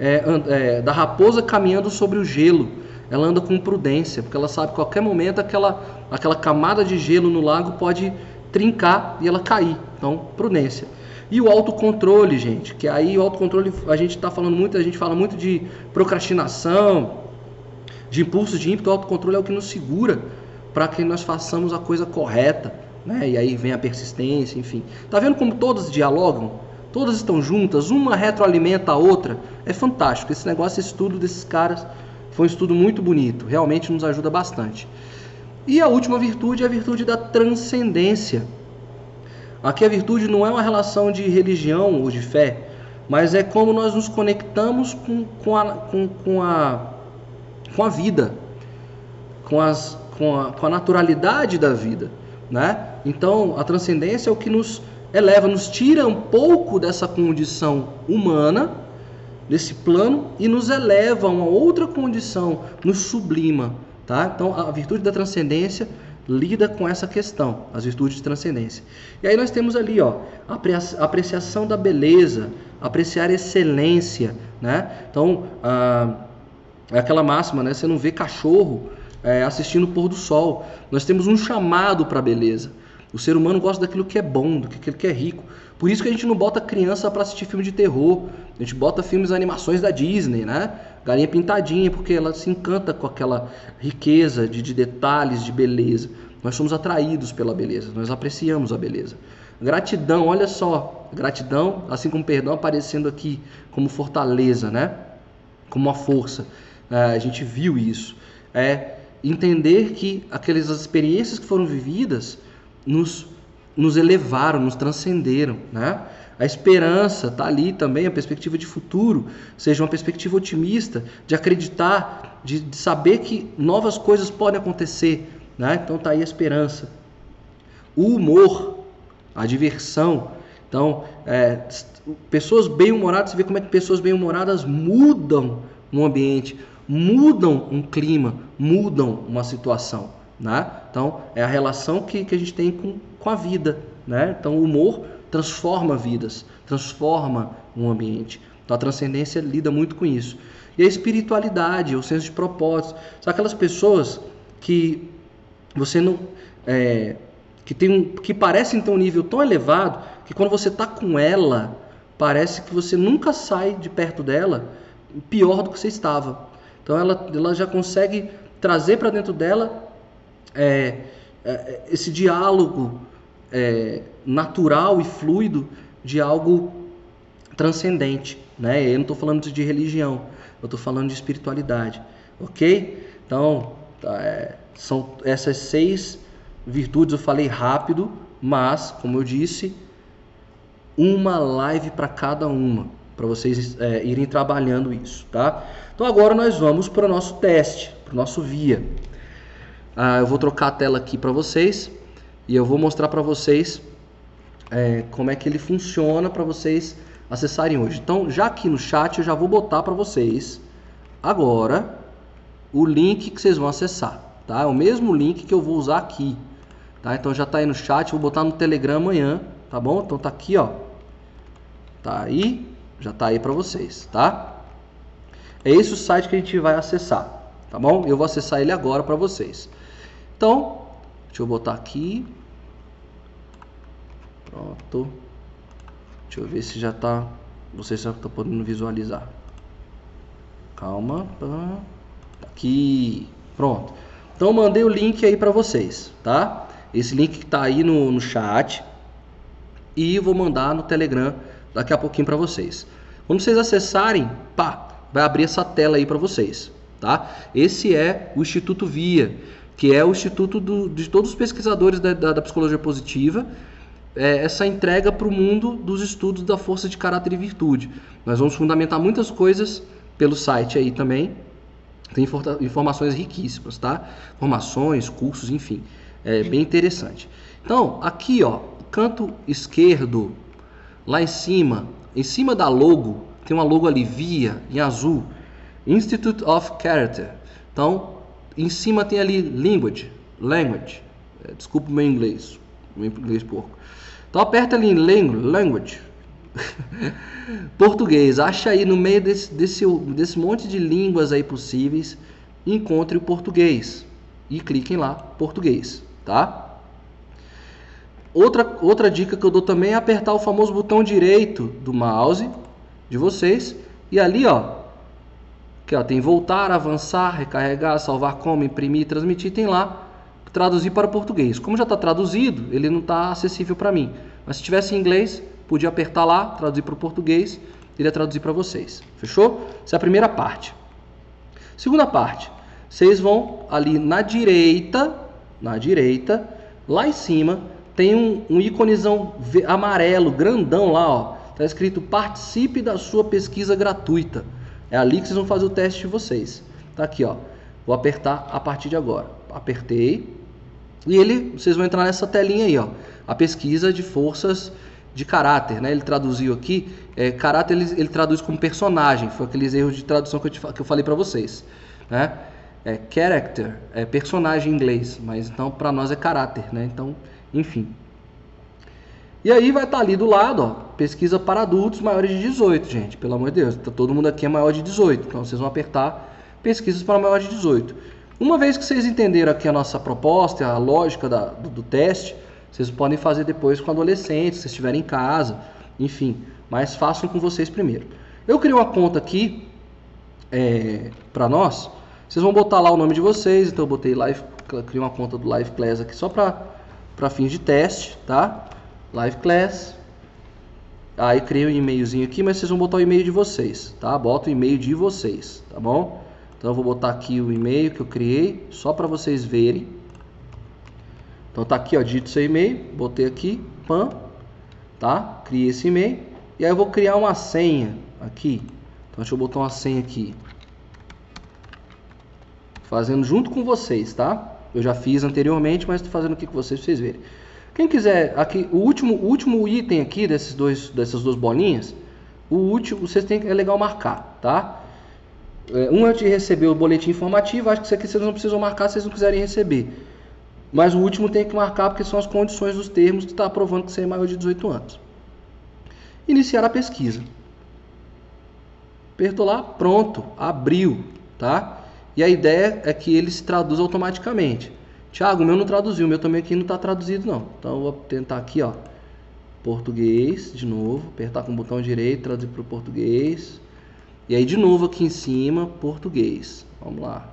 é, é, da raposa caminhando sobre o gelo. Ela anda com prudência, porque ela sabe que a qualquer momento aquela, aquela camada de gelo no lago pode trincar e ela cair. Então, prudência. E o autocontrole, gente, que aí o autocontrole a gente está falando muito, a gente fala muito de procrastinação, de impulsos de ímpeto, o autocontrole é o que nos segura para que nós façamos a coisa correta, né? E aí vem a persistência, enfim. Tá vendo como todas dialogam? Todas estão juntas, uma retroalimenta a outra. É fantástico. Esse negócio, esse estudo desses caras foi um estudo muito bonito, realmente nos ajuda bastante. E a última virtude é a virtude da transcendência. Aqui a virtude não é uma relação de religião ou de fé, mas é como nós nos conectamos com, com, a, com, com, a, com a vida, com, as, com, a, com a naturalidade da vida. Né? Então, a transcendência é o que nos eleva, nos tira um pouco dessa condição humana, desse plano, e nos eleva a uma outra condição, nos sublima. Tá? Então, a virtude da transcendência lida com essa questão, as virtudes de transcendência. E aí nós temos ali, ó, apreciação da beleza, apreciar excelência, né? Então, ah, é aquela máxima, né? Você não vê cachorro é, assistindo o pôr do sol. Nós temos um chamado para a beleza. O ser humano gosta daquilo que é bom, daquilo que é rico. Por isso que a gente não bota criança para assistir filme de terror. A gente bota filmes animações da Disney, né? Galinha pintadinha, porque ela se encanta com aquela riqueza de, de detalhes, de beleza. Nós somos atraídos pela beleza, nós apreciamos a beleza. Gratidão, olha só, gratidão, assim como perdão aparecendo aqui como fortaleza, né? Como uma força. É, a gente viu isso. É entender que aquelas experiências que foram vividas nos, nos elevaram, nos transcenderam, né? A esperança está ali também, a perspectiva de futuro, seja uma perspectiva otimista, de acreditar, de, de saber que novas coisas podem acontecer. Né? Então está aí a esperança. O humor, a diversão. Então, é, pessoas bem-humoradas, você vê como é que pessoas bem-humoradas mudam um ambiente, mudam um clima, mudam uma situação. Né? Então, é a relação que, que a gente tem com, com a vida. Né? Então, o humor transforma vidas, transforma um ambiente. Então a transcendência lida muito com isso. E a espiritualidade, o senso de propósito. São aquelas pessoas que você não. É, que, tem um, que parecem ter um nível tão elevado que quando você está com ela, parece que você nunca sai de perto dela pior do que você estava. Então ela, ela já consegue trazer para dentro dela é, é, esse diálogo é, natural e fluido de algo transcendente. Né? Eu não estou falando de religião, eu estou falando de espiritualidade. Ok? Então, tá, é, são essas seis virtudes. Eu falei rápido, mas, como eu disse, uma live para cada uma, para vocês é, irem trabalhando isso. Tá? Então, agora nós vamos para o nosso teste, para o nosso via. Ah, eu vou trocar a tela aqui para vocês e eu vou mostrar para vocês é, como é que ele funciona para vocês acessarem hoje. Então, já aqui no chat eu já vou botar para vocês agora o link que vocês vão acessar, tá? É o mesmo link que eu vou usar aqui, tá? Então já está aí no chat, vou botar no Telegram amanhã, tá bom? Então tá aqui, ó. Tá aí, já tá aí para vocês, tá? É esse o site que a gente vai acessar, tá bom? Eu vou acessar ele agora para vocês. Então, Deixa eu botar aqui. Pronto. Deixa eu ver se já tá. Você já tá podendo visualizar. Calma. Aqui. Pronto. Então mandei o link aí para vocês, tá? Esse link que tá aí no, no chat. E vou mandar no Telegram daqui a pouquinho para vocês. Quando vocês acessarem, pá, vai abrir essa tela aí para vocês, tá? Esse é o Instituto Via que é o instituto do, de todos os pesquisadores da, da, da psicologia positiva, é, essa entrega para o mundo dos estudos da força de caráter e virtude. Nós vamos fundamentar muitas coisas pelo site aí também. Tem informações riquíssimas, tá? Formações, cursos, enfim. É bem interessante. Então, aqui, ó, canto esquerdo, lá em cima, em cima da logo, tem uma logo ali, via, em azul, Institute of Character. Então, em cima tem ali language, language. É, desculpa o meu inglês, meu inglês porco. Então aperta ali em language. Português, acha aí no meio desse, desse, desse monte de línguas aí possíveis, encontre o português e cliquem lá, português, tá? Outra, outra dica que eu dou também é apertar o famoso botão direito do mouse de vocês e ali, ó, que ó, tem voltar, avançar, recarregar, salvar como, imprimir, transmitir, tem lá traduzir para o português. Como já está traduzido, ele não está acessível para mim. Mas se tivesse em inglês, podia apertar lá, traduzir para o português, ele ia traduzir para vocês. Fechou? Essa é a primeira parte. Segunda parte, vocês vão ali na direita, na direita, lá em cima, tem um, um íconezão amarelo, grandão lá, ó. Tá escrito participe da sua pesquisa gratuita. É ali que vocês vão fazer o teste de vocês. Tá aqui, ó. Vou apertar a partir de agora. Apertei. E ele, vocês vão entrar nessa telinha aí, ó. A pesquisa de forças de caráter, né? Ele traduziu aqui, é, caráter ele, ele, traduz como personagem, foi aqueles erros de tradução que eu, te, que eu falei para vocês, né? É character, é personagem em inglês, mas então para nós é caráter, né? Então, enfim. E aí vai estar tá ali do lado, ó, pesquisa para adultos maiores de 18, gente, pelo amor de Deus, tá, todo mundo aqui é maior de 18, então vocês vão apertar pesquisas para maiores de 18. Uma vez que vocês entenderam aqui a nossa proposta, a lógica da, do, do teste, vocês podem fazer depois com adolescentes, se estiverem em casa, enfim, mas façam com vocês primeiro. Eu criei uma conta aqui é, para nós. Vocês vão botar lá o nome de vocês, então eu botei live, criei uma conta do Live Class aqui só para fins de teste, tá? Live Class. Aí criei um e-mailzinho aqui, mas vocês vão botar o e-mail de vocês, tá? Bota o e-mail de vocês, tá bom? Então eu vou botar aqui o e-mail que eu criei, só para vocês verem. Então tá aqui, ó, digite seu e-mail, botei aqui, pan, tá? Criei esse e-mail e aí eu vou criar uma senha aqui. Então deixa eu botar uma senha aqui. Fazendo junto com vocês, tá? Eu já fiz anteriormente, mas estou fazendo aqui com vocês para vocês verem. Quem quiser, aqui o último, o último item aqui desses dois, dessas duas bolinhas, o último, vocês têm é legal marcar, tá? É, um antes de receber o boletim informativo, acho que isso aqui vocês não precisam marcar se vocês não quiserem receber. Mas o último tem que marcar porque são as condições dos termos que está aprovando que você é maior de 18 anos. Iniciar a pesquisa. Apertou lá, pronto, abriu, tá? E a ideia é que ele se traduz automaticamente. Tiago, o meu não traduziu, o meu também aqui não está traduzido não. Então eu vou tentar aqui, ó, português, de novo, apertar com o botão direito, traduzir para o português. E aí de novo aqui em cima, português. Vamos lá.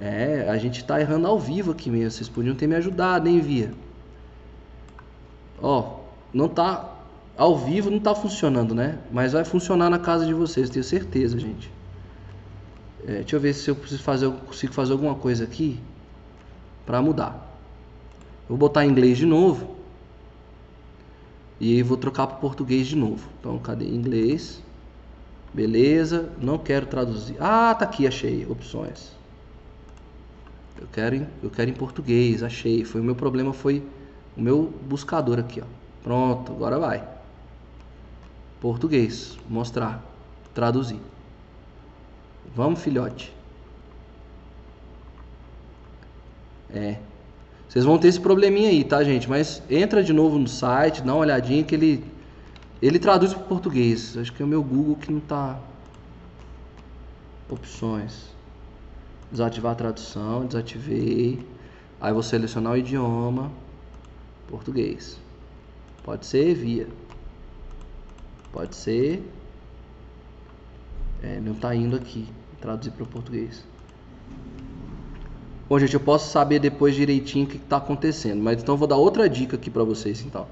É, a gente está errando ao vivo aqui mesmo. Vocês podiam ter me ajudado, hein, Via? Ó, não tá ao vivo, não tá funcionando, né? Mas vai funcionar na casa de vocês, tenho certeza, gente. É, deixa eu ver se eu preciso fazer, eu consigo fazer alguma coisa aqui para mudar. vou botar em inglês de novo. E vou trocar para português de novo. Então, cadê inglês? Beleza, não quero traduzir. Ah, tá aqui, achei opções. Eu quero, eu quero em português, achei. Foi o meu problema foi o meu buscador aqui, ó. Pronto, agora vai. Português, mostrar, traduzir. Vamos, filhote. É. Vocês vão ter esse probleminha aí, tá, gente? Mas entra de novo no site, dá uma olhadinha que ele ele traduz para português. Acho que é o meu Google que não tá opções. Desativar a tradução, desativei. Aí vou selecionar o idioma português. Pode ser via. Pode ser. É, não está indo aqui. Traduzir para o português. Bom, gente, eu posso saber depois direitinho o que está acontecendo. Mas então eu vou dar outra dica aqui para vocês, então.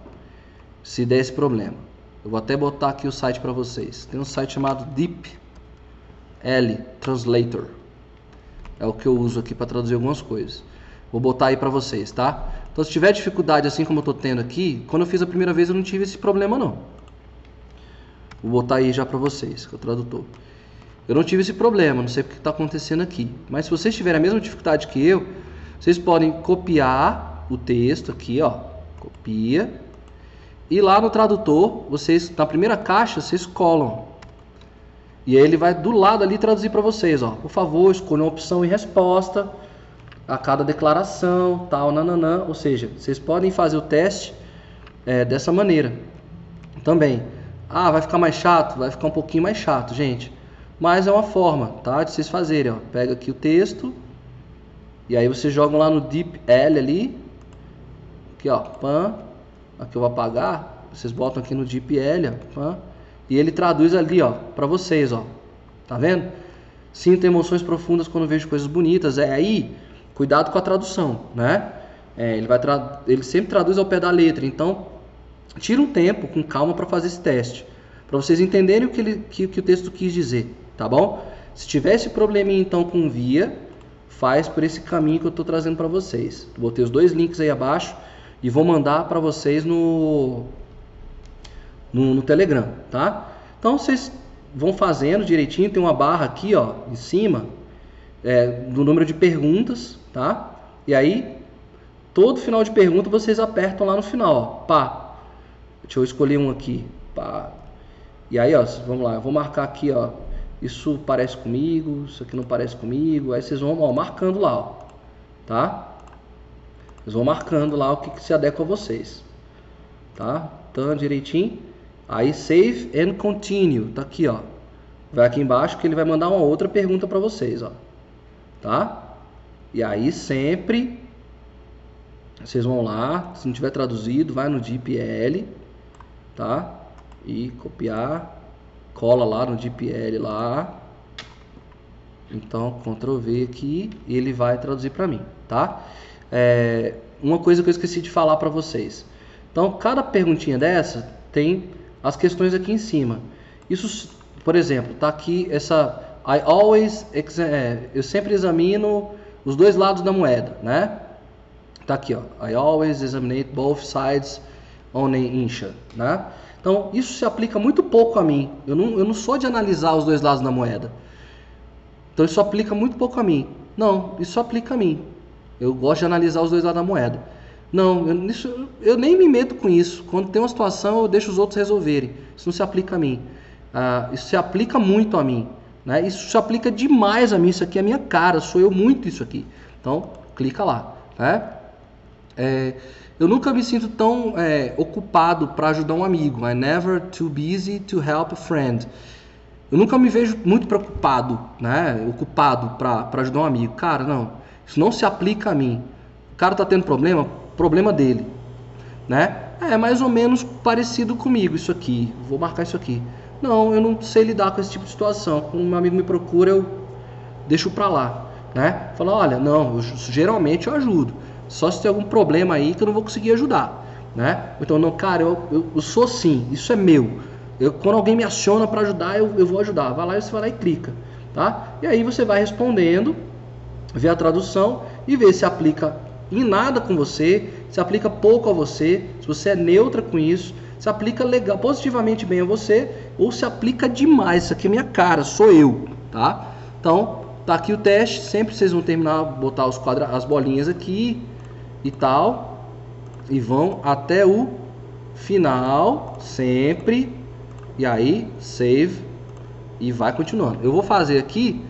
Se der esse problema. Eu vou até botar aqui o site para vocês. Tem um site chamado Deep L Translator. É o que eu uso aqui para traduzir algumas coisas. Vou botar aí para vocês, tá? Então, se tiver dificuldade assim como eu estou tendo aqui, quando eu fiz a primeira vez eu não tive esse problema não. Vou botar aí já para vocês, que é o tradutor. Eu não tive esse problema, não sei o que está acontecendo aqui. Mas se vocês tiverem a mesma dificuldade que eu, vocês podem copiar o texto aqui, ó. Copia. E lá no tradutor, vocês na primeira caixa, vocês colam e aí ele vai do lado ali traduzir para vocês, ó. Por favor, escolha uma opção em resposta a cada declaração, tal, nananã. Ou seja, vocês podem fazer o teste é, dessa maneira também. Ah, vai ficar mais chato? Vai ficar um pouquinho mais chato, gente. Mas é uma forma, tá? De vocês fazerem, ó. Pega aqui o texto. E aí vocês jogam lá no Deep L ali. Aqui, ó. Pan. Aqui eu vou apagar. Vocês botam aqui no Deep L, ó. Pan e ele traduz ali, ó, para vocês, ó. Tá vendo? Sinto emoções profundas quando vejo coisas bonitas. É aí, cuidado com a tradução, né? É, ele vai ele sempre traduz ao pé da letra. Então, tira um tempo com calma para fazer esse teste, para vocês entenderem o que, ele, que, que o texto quis dizer, tá bom? Se tiver esse probleminha então com via, faz por esse caminho que eu estou trazendo para vocês. Botei os dois links aí abaixo e vou mandar para vocês no no, no Telegram, tá? Então vocês vão fazendo direitinho, tem uma barra aqui, ó, em cima, é, do número de perguntas, tá? E aí, todo final de pergunta vocês apertam lá no final, ó, pá. Deixa eu escolher um aqui, pá. E aí, ó, vamos lá, eu vou marcar aqui, ó, isso parece comigo, isso aqui não parece comigo, aí vocês vão, ó, marcando lá, ó, tá? Vocês vão marcando lá o que, que se adequa a vocês, tá? Então, direitinho. Aí save and continue, tá aqui, ó. Vai aqui embaixo que ele vai mandar uma outra pergunta para vocês, ó. Tá? E aí sempre vocês vão lá, se não tiver traduzido, vai no DPL, tá? E copiar, cola lá no DPL lá. Então, Ctrl V aqui, e ele vai traduzir para mim, tá? É, uma coisa que eu esqueci de falar para vocês. Então, cada perguntinha dessa tem as questões aqui em cima. Isso, por exemplo, tá aqui essa I always é, eu sempre examino os dois lados da moeda, né? Tá aqui, ó. I always examine both sides on an inch, né? Então, isso se aplica muito pouco a mim. Eu não, eu não sou de analisar os dois lados da moeda. Então, isso aplica muito pouco a mim. Não, isso aplica a mim. Eu gosto de analisar os dois lados da moeda. Não, eu, isso, eu nem me meto com isso. Quando tem uma situação, eu deixo os outros resolverem. Isso não se aplica a mim. Ah, isso se aplica muito a mim. Né? Isso se aplica demais a mim. Isso aqui é a minha cara. Sou eu muito isso aqui. Então, clica lá. Né? É, eu nunca me sinto tão é, ocupado para ajudar um amigo. I never too busy to help a friend. Eu nunca me vejo muito preocupado, né? Ocupado para ajudar um amigo. Cara, não. Isso não se aplica a mim. O cara tá tendo problema, problema dele, né? É mais ou menos parecido comigo isso aqui. Vou marcar isso aqui. Não, eu não sei lidar com esse tipo de situação. Quando um amigo me procura, eu deixo para lá, né? Fala, olha, não, eu, geralmente eu ajudo. Só se tem algum problema aí que eu não vou conseguir ajudar, né? Então, não, cara, eu, eu, eu sou sim, isso é meu. Eu, quando alguém me aciona para ajudar, eu, eu vou ajudar. Vai lá e você vai lá e clica, tá? E aí você vai respondendo, vê a tradução e vê se aplica em nada com você, se aplica pouco a você, se você é neutra com isso, se aplica legal, positivamente bem a você, ou se aplica demais. Isso aqui é minha cara, sou eu, tá? Então, tá aqui o teste, sempre vocês vão terminar, botar os quadra, as bolinhas aqui e tal, e vão até o final, sempre, e aí, save, e vai continuando. Eu vou fazer aqui,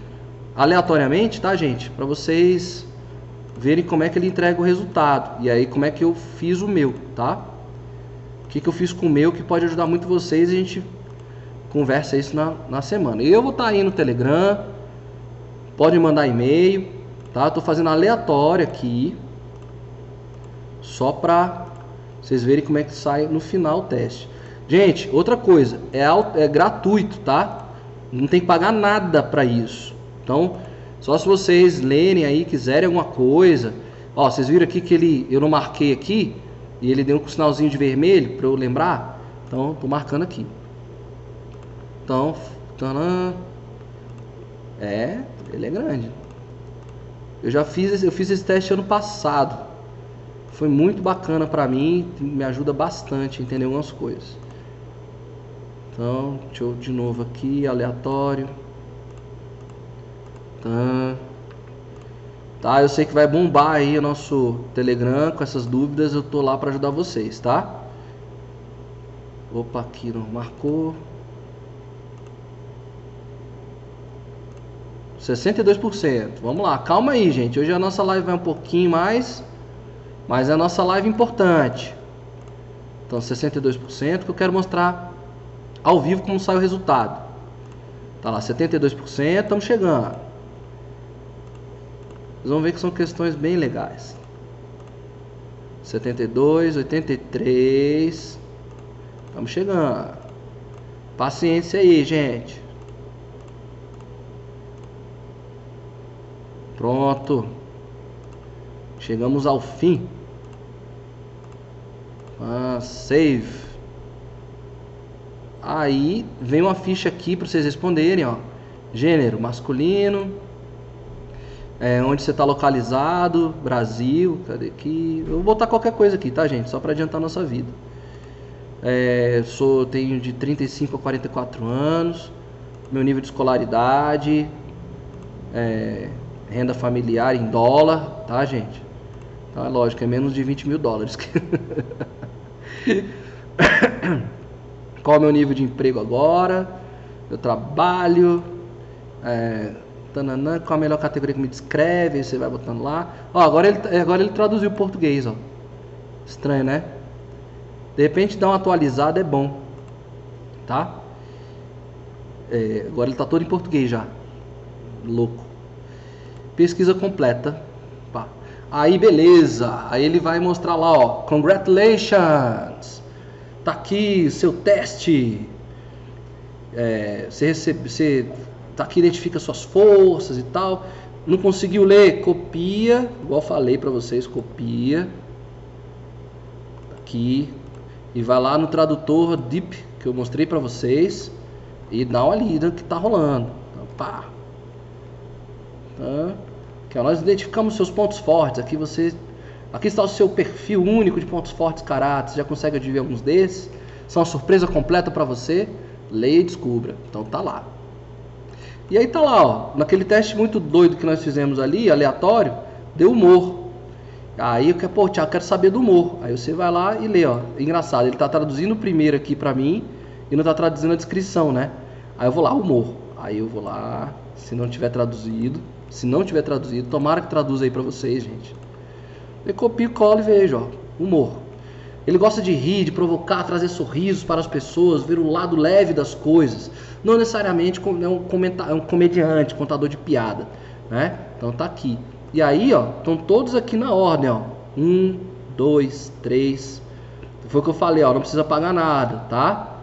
aleatoriamente, tá, gente? Para vocês verem como é que ele entrega o resultado. E aí como é que eu fiz o meu, tá? O que, que eu fiz com o meu que pode ajudar muito vocês a gente conversa isso na, na semana. Eu vou estar tá aí no Telegram, pode mandar e-mail, tá? Estou fazendo aleatório aqui, só para vocês verem como é que sai no final o teste. Gente, outra coisa, é, é gratuito, tá? Não tem que pagar nada para isso. Então, só se vocês lerem aí, quiserem alguma coisa. Ó, vocês viram aqui que ele, eu não marquei aqui e ele deu um sinalzinho de vermelho para eu lembrar. Então, tô marcando aqui. Então, tanã, é, ele é grande. Eu já fiz, eu fiz esse teste ano passado. Foi muito bacana para mim, me ajuda bastante a entender algumas coisas. Então, deixa eu de novo aqui, aleatório. Tá. Tá, eu sei que vai bombar aí o nosso Telegram com essas dúvidas, eu tô lá para ajudar vocês, tá? Opa, aqui não marcou. 62%. Vamos lá, calma aí, gente. Hoje a nossa live vai um pouquinho mais, mas é a nossa live importante. Então, 62% que eu quero mostrar ao vivo como sai o resultado. Tá lá, 72%, estamos chegando. Vocês vão ver que são questões bem legais. 72, 83. Estamos chegando. Paciência aí, gente. Pronto. Chegamos ao fim. Ah, save. Aí vem uma ficha aqui para vocês responderem, ó. Gênero masculino, é, onde você está localizado, Brasil, cadê aqui? Eu vou botar qualquer coisa aqui, tá, gente? Só para adiantar a nossa vida. É, sou, tenho de 35 a 44 anos. Meu nível de escolaridade, é, renda familiar em dólar, tá, gente? Então é lógico, é menos de 20 mil dólares. Qual é o meu nível de emprego agora? Eu trabalho. É, tananã, qual a melhor categoria que me descreve? Você vai botando lá. Ó, agora ele, agora ele traduziu o português, ó. Estranho, né? De repente dar uma atualizada é bom. Tá? É, agora ele tá todo em português já. Louco. Pesquisa completa. Aí beleza. Aí ele vai mostrar lá, ó. Congratulations! Tá aqui seu teste. É, você recebe, você tá aqui identifica suas forças e tal. Não conseguiu ler? Copia, igual falei para vocês, copia aqui e vai lá no tradutor Deep que eu mostrei para vocês e dá uma lida que tá rolando. Então, pá. Tá? Que nós identificamos seus pontos fortes. Aqui você Aqui está o seu perfil único de pontos fortes caráter. Você já consegue adivinhar alguns desses? São uma surpresa completa para você. Leia e descubra. Então tá lá. E aí tá lá, ó, naquele teste muito doido que nós fizemos ali, aleatório, deu humor. Aí eu quero, pô, Tiago, quero saber do humor. Aí você vai lá e lê, ó. Engraçado, ele tá traduzindo o primeiro aqui pra mim e não tá traduzindo a descrição, né? Aí eu vou lá, humor. Aí eu vou lá, se não tiver traduzido, se não tiver traduzido, tomara que traduza aí pra vocês, gente. Eu copio, colo e vejo, ó, humor. Ele gosta de rir, de provocar, trazer sorrisos para as pessoas, ver o lado leve das coisas. Não necessariamente é um, é um comediante, contador de piada, né? Então tá aqui. E aí, ó, estão todos aqui na ordem, ó. Um, dois, três. Foi o que eu falei, ó, não precisa pagar nada, tá?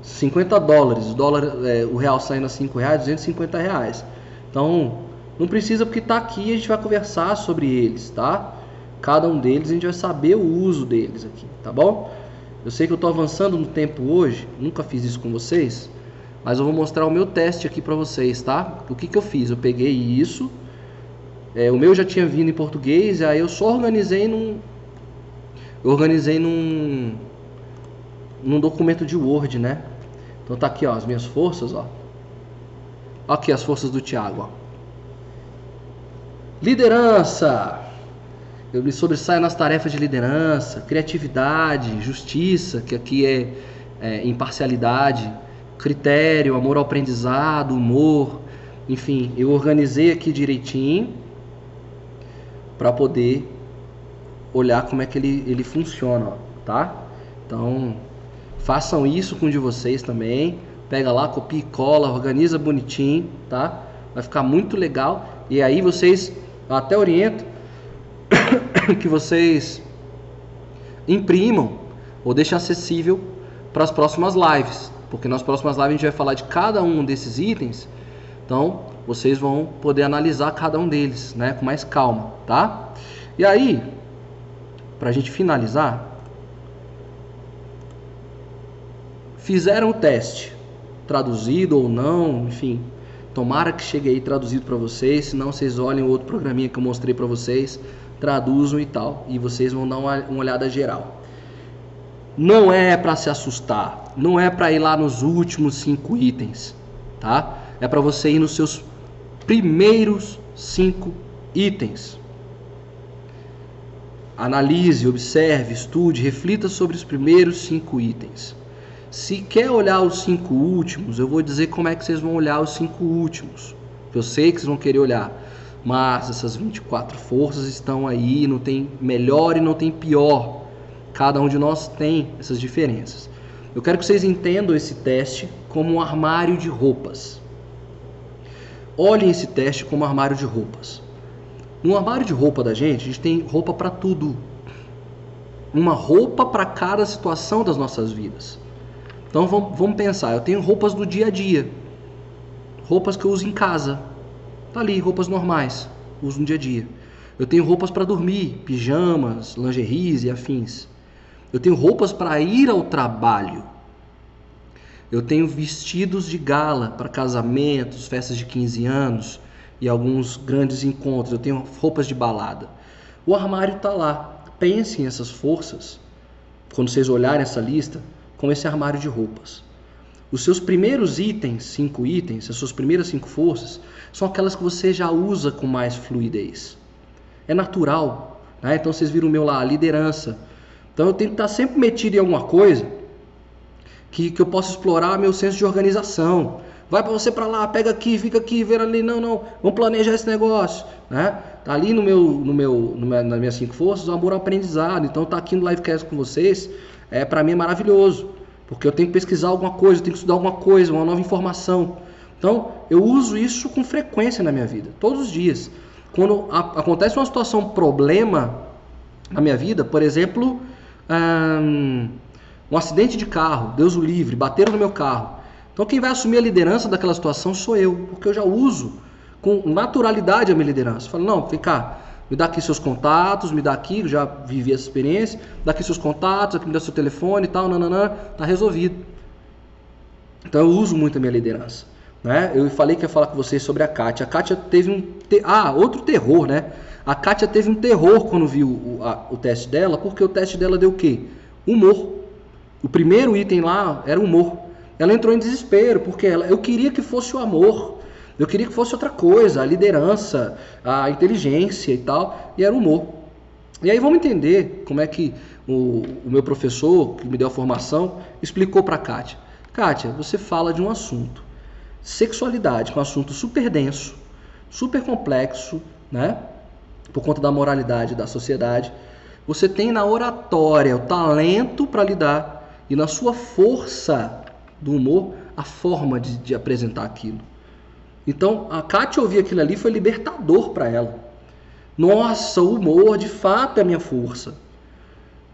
50 dólares, o dólar, é, o real saindo a 5 reais, 250 reais. Então, não precisa porque tá aqui e a gente vai conversar sobre eles, tá? cada um deles, a gente vai saber o uso deles aqui, tá bom? Eu sei que eu estou avançando no tempo hoje, nunca fiz isso com vocês, mas eu vou mostrar o meu teste aqui para vocês, tá? O que, que eu fiz? Eu peguei isso, é, o meu já tinha vindo em português, aí eu só organizei num, eu organizei num, num documento de Word, né? Então tá aqui, ó, as minhas forças, ó. Aqui as forças do Thiago, ó. Liderança. Eu me sobressaio nas tarefas de liderança, criatividade, justiça, que aqui é, é imparcialidade, critério, amor ao aprendizado, humor, enfim, eu organizei aqui direitinho para poder olhar como é que ele, ele funciona, ó, tá? Então, façam isso com o de vocês também. Pega lá, copia e cola, organiza bonitinho, tá? Vai ficar muito legal. E aí vocês, eu até oriento, que vocês imprimam ou deixem acessível para as próximas lives, porque nas próximas lives a gente vai falar de cada um desses itens, então vocês vão poder analisar cada um deles, né, com mais calma, tá? E aí, para a gente finalizar, fizeram o teste, traduzido ou não, enfim, tomara que chegue aí traduzido para vocês, senão vocês olhem o outro programinha que eu mostrei para vocês traduzam e tal, e vocês vão dar uma, uma olhada geral. Não é para se assustar, não é para ir lá nos últimos cinco itens, tá? É para você ir nos seus primeiros cinco itens. Analise, observe, estude, reflita sobre os primeiros cinco itens. Se quer olhar os cinco últimos, eu vou dizer como é que vocês vão olhar os cinco últimos. Eu sei que vocês vão querer olhar mas essas 24 forças estão aí, não tem melhor e não tem pior. Cada um de nós tem essas diferenças. Eu quero que vocês entendam esse teste como um armário de roupas. Olhem esse teste como um armário de roupas. No armário de roupa da gente, a gente tem roupa para tudo. Uma roupa para cada situação das nossas vidas. Então vamos pensar, eu tenho roupas do dia a dia. Roupas que eu uso em casa, Tá ali, roupas normais, uso no dia a dia. Eu tenho roupas para dormir, pijamas, lingeries e afins. Eu tenho roupas para ir ao trabalho. Eu tenho vestidos de gala para casamentos, festas de 15 anos e alguns grandes encontros. Eu tenho roupas de balada. O armário está lá. Pensem essas forças. quando vocês olharem essa lista, como esse armário de roupas. Os seus primeiros itens, cinco itens, as suas primeiras cinco forças, são aquelas que você já usa com mais fluidez. É natural. Né? Então vocês viram o meu lá, a liderança. Então eu tenho que estar sempre metido em alguma coisa que, que eu possa explorar meu senso de organização. Vai para você para lá, pega aqui, fica aqui, vê ali, não, não, vamos planejar esse negócio, né? Tá ali no meu, no meu, no meu, nas minhas cinco forças, o amor ao aprendizado. Então tá aqui no livecast com vocês, é para mim é maravilhoso, porque eu tenho que pesquisar alguma coisa, eu tenho que estudar alguma coisa, uma nova informação. Então eu uso isso com frequência na minha vida, todos os dias. Quando a, acontece uma situação problema na minha vida, por exemplo, um, um acidente de carro, Deus o livre, bateram no meu carro. Então quem vai assumir a liderança daquela situação sou eu, porque eu já uso com naturalidade a minha liderança. Falo, não, vem cá, me dá aqui seus contatos, me dá aqui, já vivi essa experiência, dá aqui seus contatos, aqui me dá seu telefone e tal, nananã, tá resolvido. Então eu uso muito a minha liderança. Né? Eu falei que ia falar com vocês sobre a Kátia. A Kátia teve um. Te... Ah, outro terror, né? A Kátia teve um terror quando viu o, a, o teste dela, porque o teste dela deu o quê? Humor. O primeiro item lá era humor. Ela entrou em desespero, porque ela, eu queria que fosse o amor. Eu queria que fosse outra coisa, a liderança, a inteligência e tal, e era o humor. E aí vamos entender como é que o, o meu professor, que me deu a formação, explicou para a Kátia. Kátia, você fala de um assunto. Sexualidade, é um assunto super denso, super complexo, né? Por conta da moralidade da sociedade. Você tem na oratória o talento para lidar e na sua força do humor a forma de, de apresentar aquilo. Então, a Kátia ouvir aquilo ali foi libertador para ela. Nossa, o humor de fato é minha força.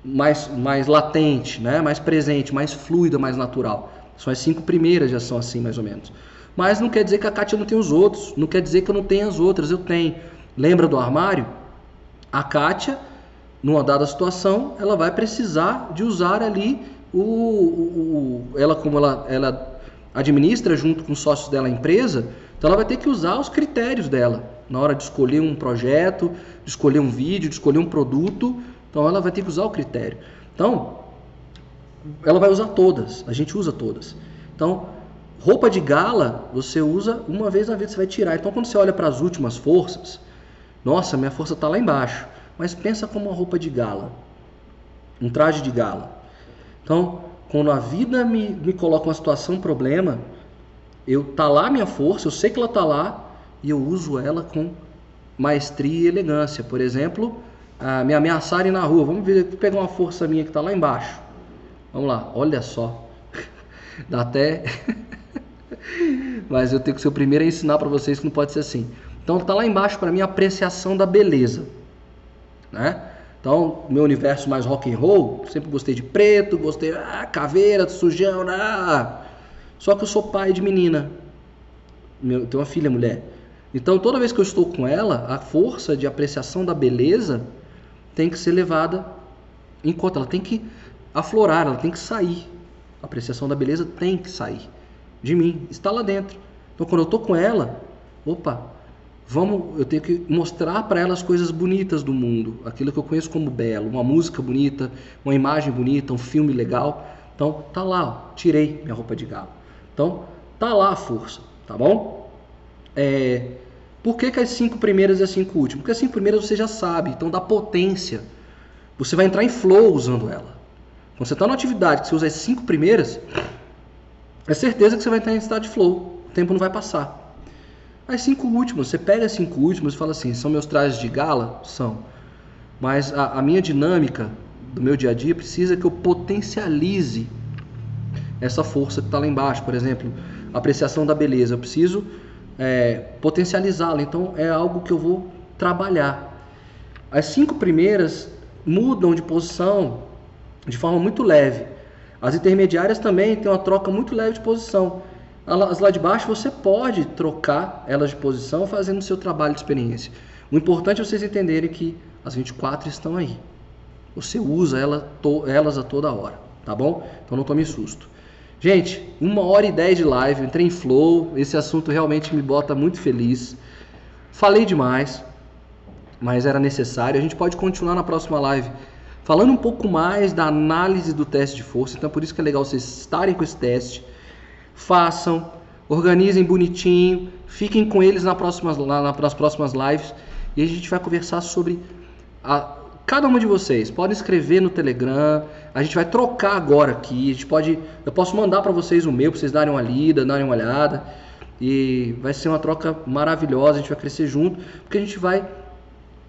Mais, mais latente, né? mais presente, mais fluida, mais natural. São as cinco primeiras já são assim, mais ou menos. Mas não quer dizer que a Kátia não tem os outros. Não quer dizer que eu não tenho as outras. Eu tenho. Lembra do armário? A Kátia, numa dada situação, ela vai precisar de usar ali o, o, o, ela como ela, ela administra junto com os sócios dela a empresa, então ela vai ter que usar os critérios dela na hora de escolher um projeto, de escolher um vídeo, de escolher um produto. Então ela vai ter que usar o critério. Então ela vai usar todas. A gente usa todas. Então roupa de gala você usa uma vez na vida você vai tirar. Então quando você olha para as últimas forças, nossa, minha força está lá embaixo. Mas pensa como uma roupa de gala, um traje de gala. Então, quando a vida me, me coloca uma situação, um problema, eu tá lá minha força, eu sei que ela tá lá e eu uso ela com maestria e elegância. Por exemplo, a me ameaçarem na rua, vamos ver, pegar uma força minha que está lá embaixo. Vamos lá, olha só. Dá até Mas eu tenho que ser o primeiro a ensinar para vocês que não pode ser assim. Então tá lá embaixo para mim a apreciação da beleza, né? Então, meu universo mais rock and roll, sempre gostei de preto, gostei ah, caveira, sujão, ah. Só que eu sou pai de menina. Meu, tenho uma filha mulher. Então, toda vez que eu estou com ela, a força de apreciação da beleza tem que ser levada em conta. Ela tem que aflorar, ela tem que sair. A apreciação da beleza tem que sair de mim, está lá dentro. Então, quando eu estou com ela, opa, Vamos, eu tenho que mostrar para elas coisas bonitas do mundo, aquilo que eu conheço como belo, uma música bonita, uma imagem bonita, um filme legal. Então, tá lá, ó, tirei minha roupa de galo. Então, tá lá a força, tá bom? É, por que, que as cinco primeiras e as cinco últimas? Porque as cinco primeiras você já sabe, então dá potência. Você vai entrar em flow usando ela. Quando você está numa atividade que você usa as cinco primeiras, é certeza que você vai entrar em estado de flow. O tempo não vai passar. As cinco últimas, você pega as cinco últimas e fala assim: são meus trajes de gala? São. Mas a, a minha dinâmica do meu dia a dia precisa que eu potencialize essa força que está lá embaixo. Por exemplo, apreciação da beleza. Eu preciso é, potencializá-la. Então é algo que eu vou trabalhar. As cinco primeiras mudam de posição de forma muito leve. As intermediárias também têm uma troca muito leve de posição. As lá de baixo você pode trocar elas de posição fazendo o seu trabalho de experiência. O importante é vocês entenderem que as 24 estão aí. Você usa ela, to, elas a toda hora, tá bom? Então não tome susto. Gente, uma hora e dez de live, entrei em flow, esse assunto realmente me bota muito feliz. Falei demais, mas era necessário. A gente pode continuar na próxima live falando um pouco mais da análise do teste de força. Então, por isso que é legal vocês estarem com esse teste. Façam, organizem bonitinho, fiquem com eles próximas, nas próximas lives e a gente vai conversar sobre a, cada uma de vocês. Podem escrever no Telegram, a gente vai trocar agora aqui, a gente pode, eu posso mandar para vocês o meu, para vocês darem uma lida, darem uma olhada e vai ser uma troca maravilhosa, a gente vai crescer junto, porque a gente vai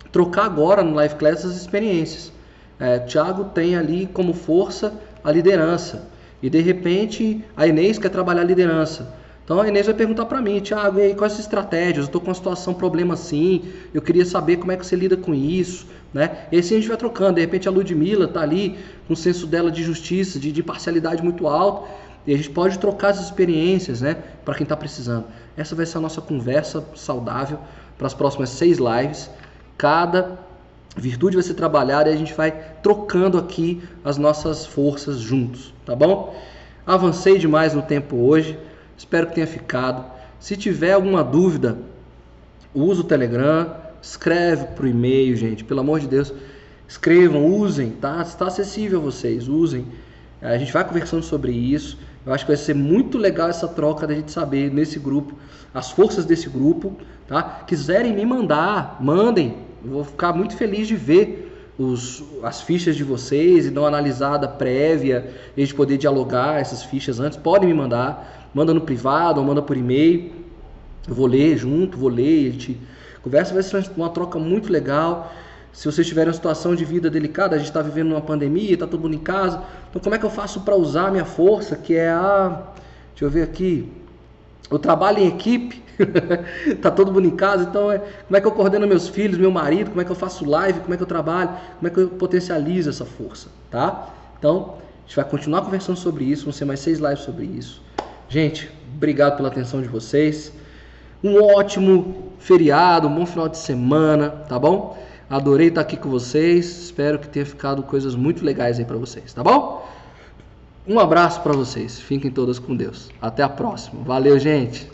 trocar agora no Live Class as experiências. É, Tiago tem ali como força a liderança e de repente a Inês quer trabalhar a liderança. Então a Inês vai perguntar para mim, Tiago, e aí quais as estratégias? Eu estou com uma situação, problema assim, eu queria saber como é que você lida com isso, né? E assim a gente vai trocando. De repente a Ludmilla está ali com o senso dela de justiça, de, de parcialidade muito alto, e a gente pode trocar as experiências, né? Para quem está precisando. Essa vai ser a nossa conversa saudável para as próximas seis lives. Cada virtude vai ser trabalhada e a gente vai trocando aqui as nossas forças juntos, tá bom? Avancei demais no tempo hoje. Espero que tenha ficado. Se tiver alguma dúvida, usa o Telegram, escreve pro e-mail, gente. Pelo amor de Deus, escrevam, usem, tá? Está acessível a vocês, usem. A gente vai conversando sobre isso. Eu acho que vai ser muito legal essa troca da gente saber nesse grupo, as forças desse grupo, tá? Quiserem me mandar, mandem. Eu vou ficar muito feliz de ver os, as fichas de vocês e dar uma analisada prévia, a gente poder dialogar essas fichas antes. Podem me mandar manda no privado ou manda por e-mail. Eu vou ler junto, vou ler, a gente conversa, vai ser uma troca muito legal. Se vocês tiverem uma situação de vida delicada, a gente está vivendo uma pandemia, está todo mundo em casa. Então, como é que eu faço para usar a minha força, que é a. Deixa eu ver aqui. Eu trabalho em equipe, tá todo mundo em casa, então é, como é que eu coordeno meus filhos, meu marido, como é que eu faço live, como é que eu trabalho, como é que eu potencializo essa força, tá? Então, a gente vai continuar conversando sobre isso, vão ser mais seis lives sobre isso. Gente, obrigado pela atenção de vocês. Um ótimo feriado, um bom final de semana, tá bom? Adorei estar aqui com vocês. Espero que tenha ficado coisas muito legais aí para vocês, tá bom? Um abraço para vocês. Fiquem todas com Deus. Até a próxima. Valeu, gente.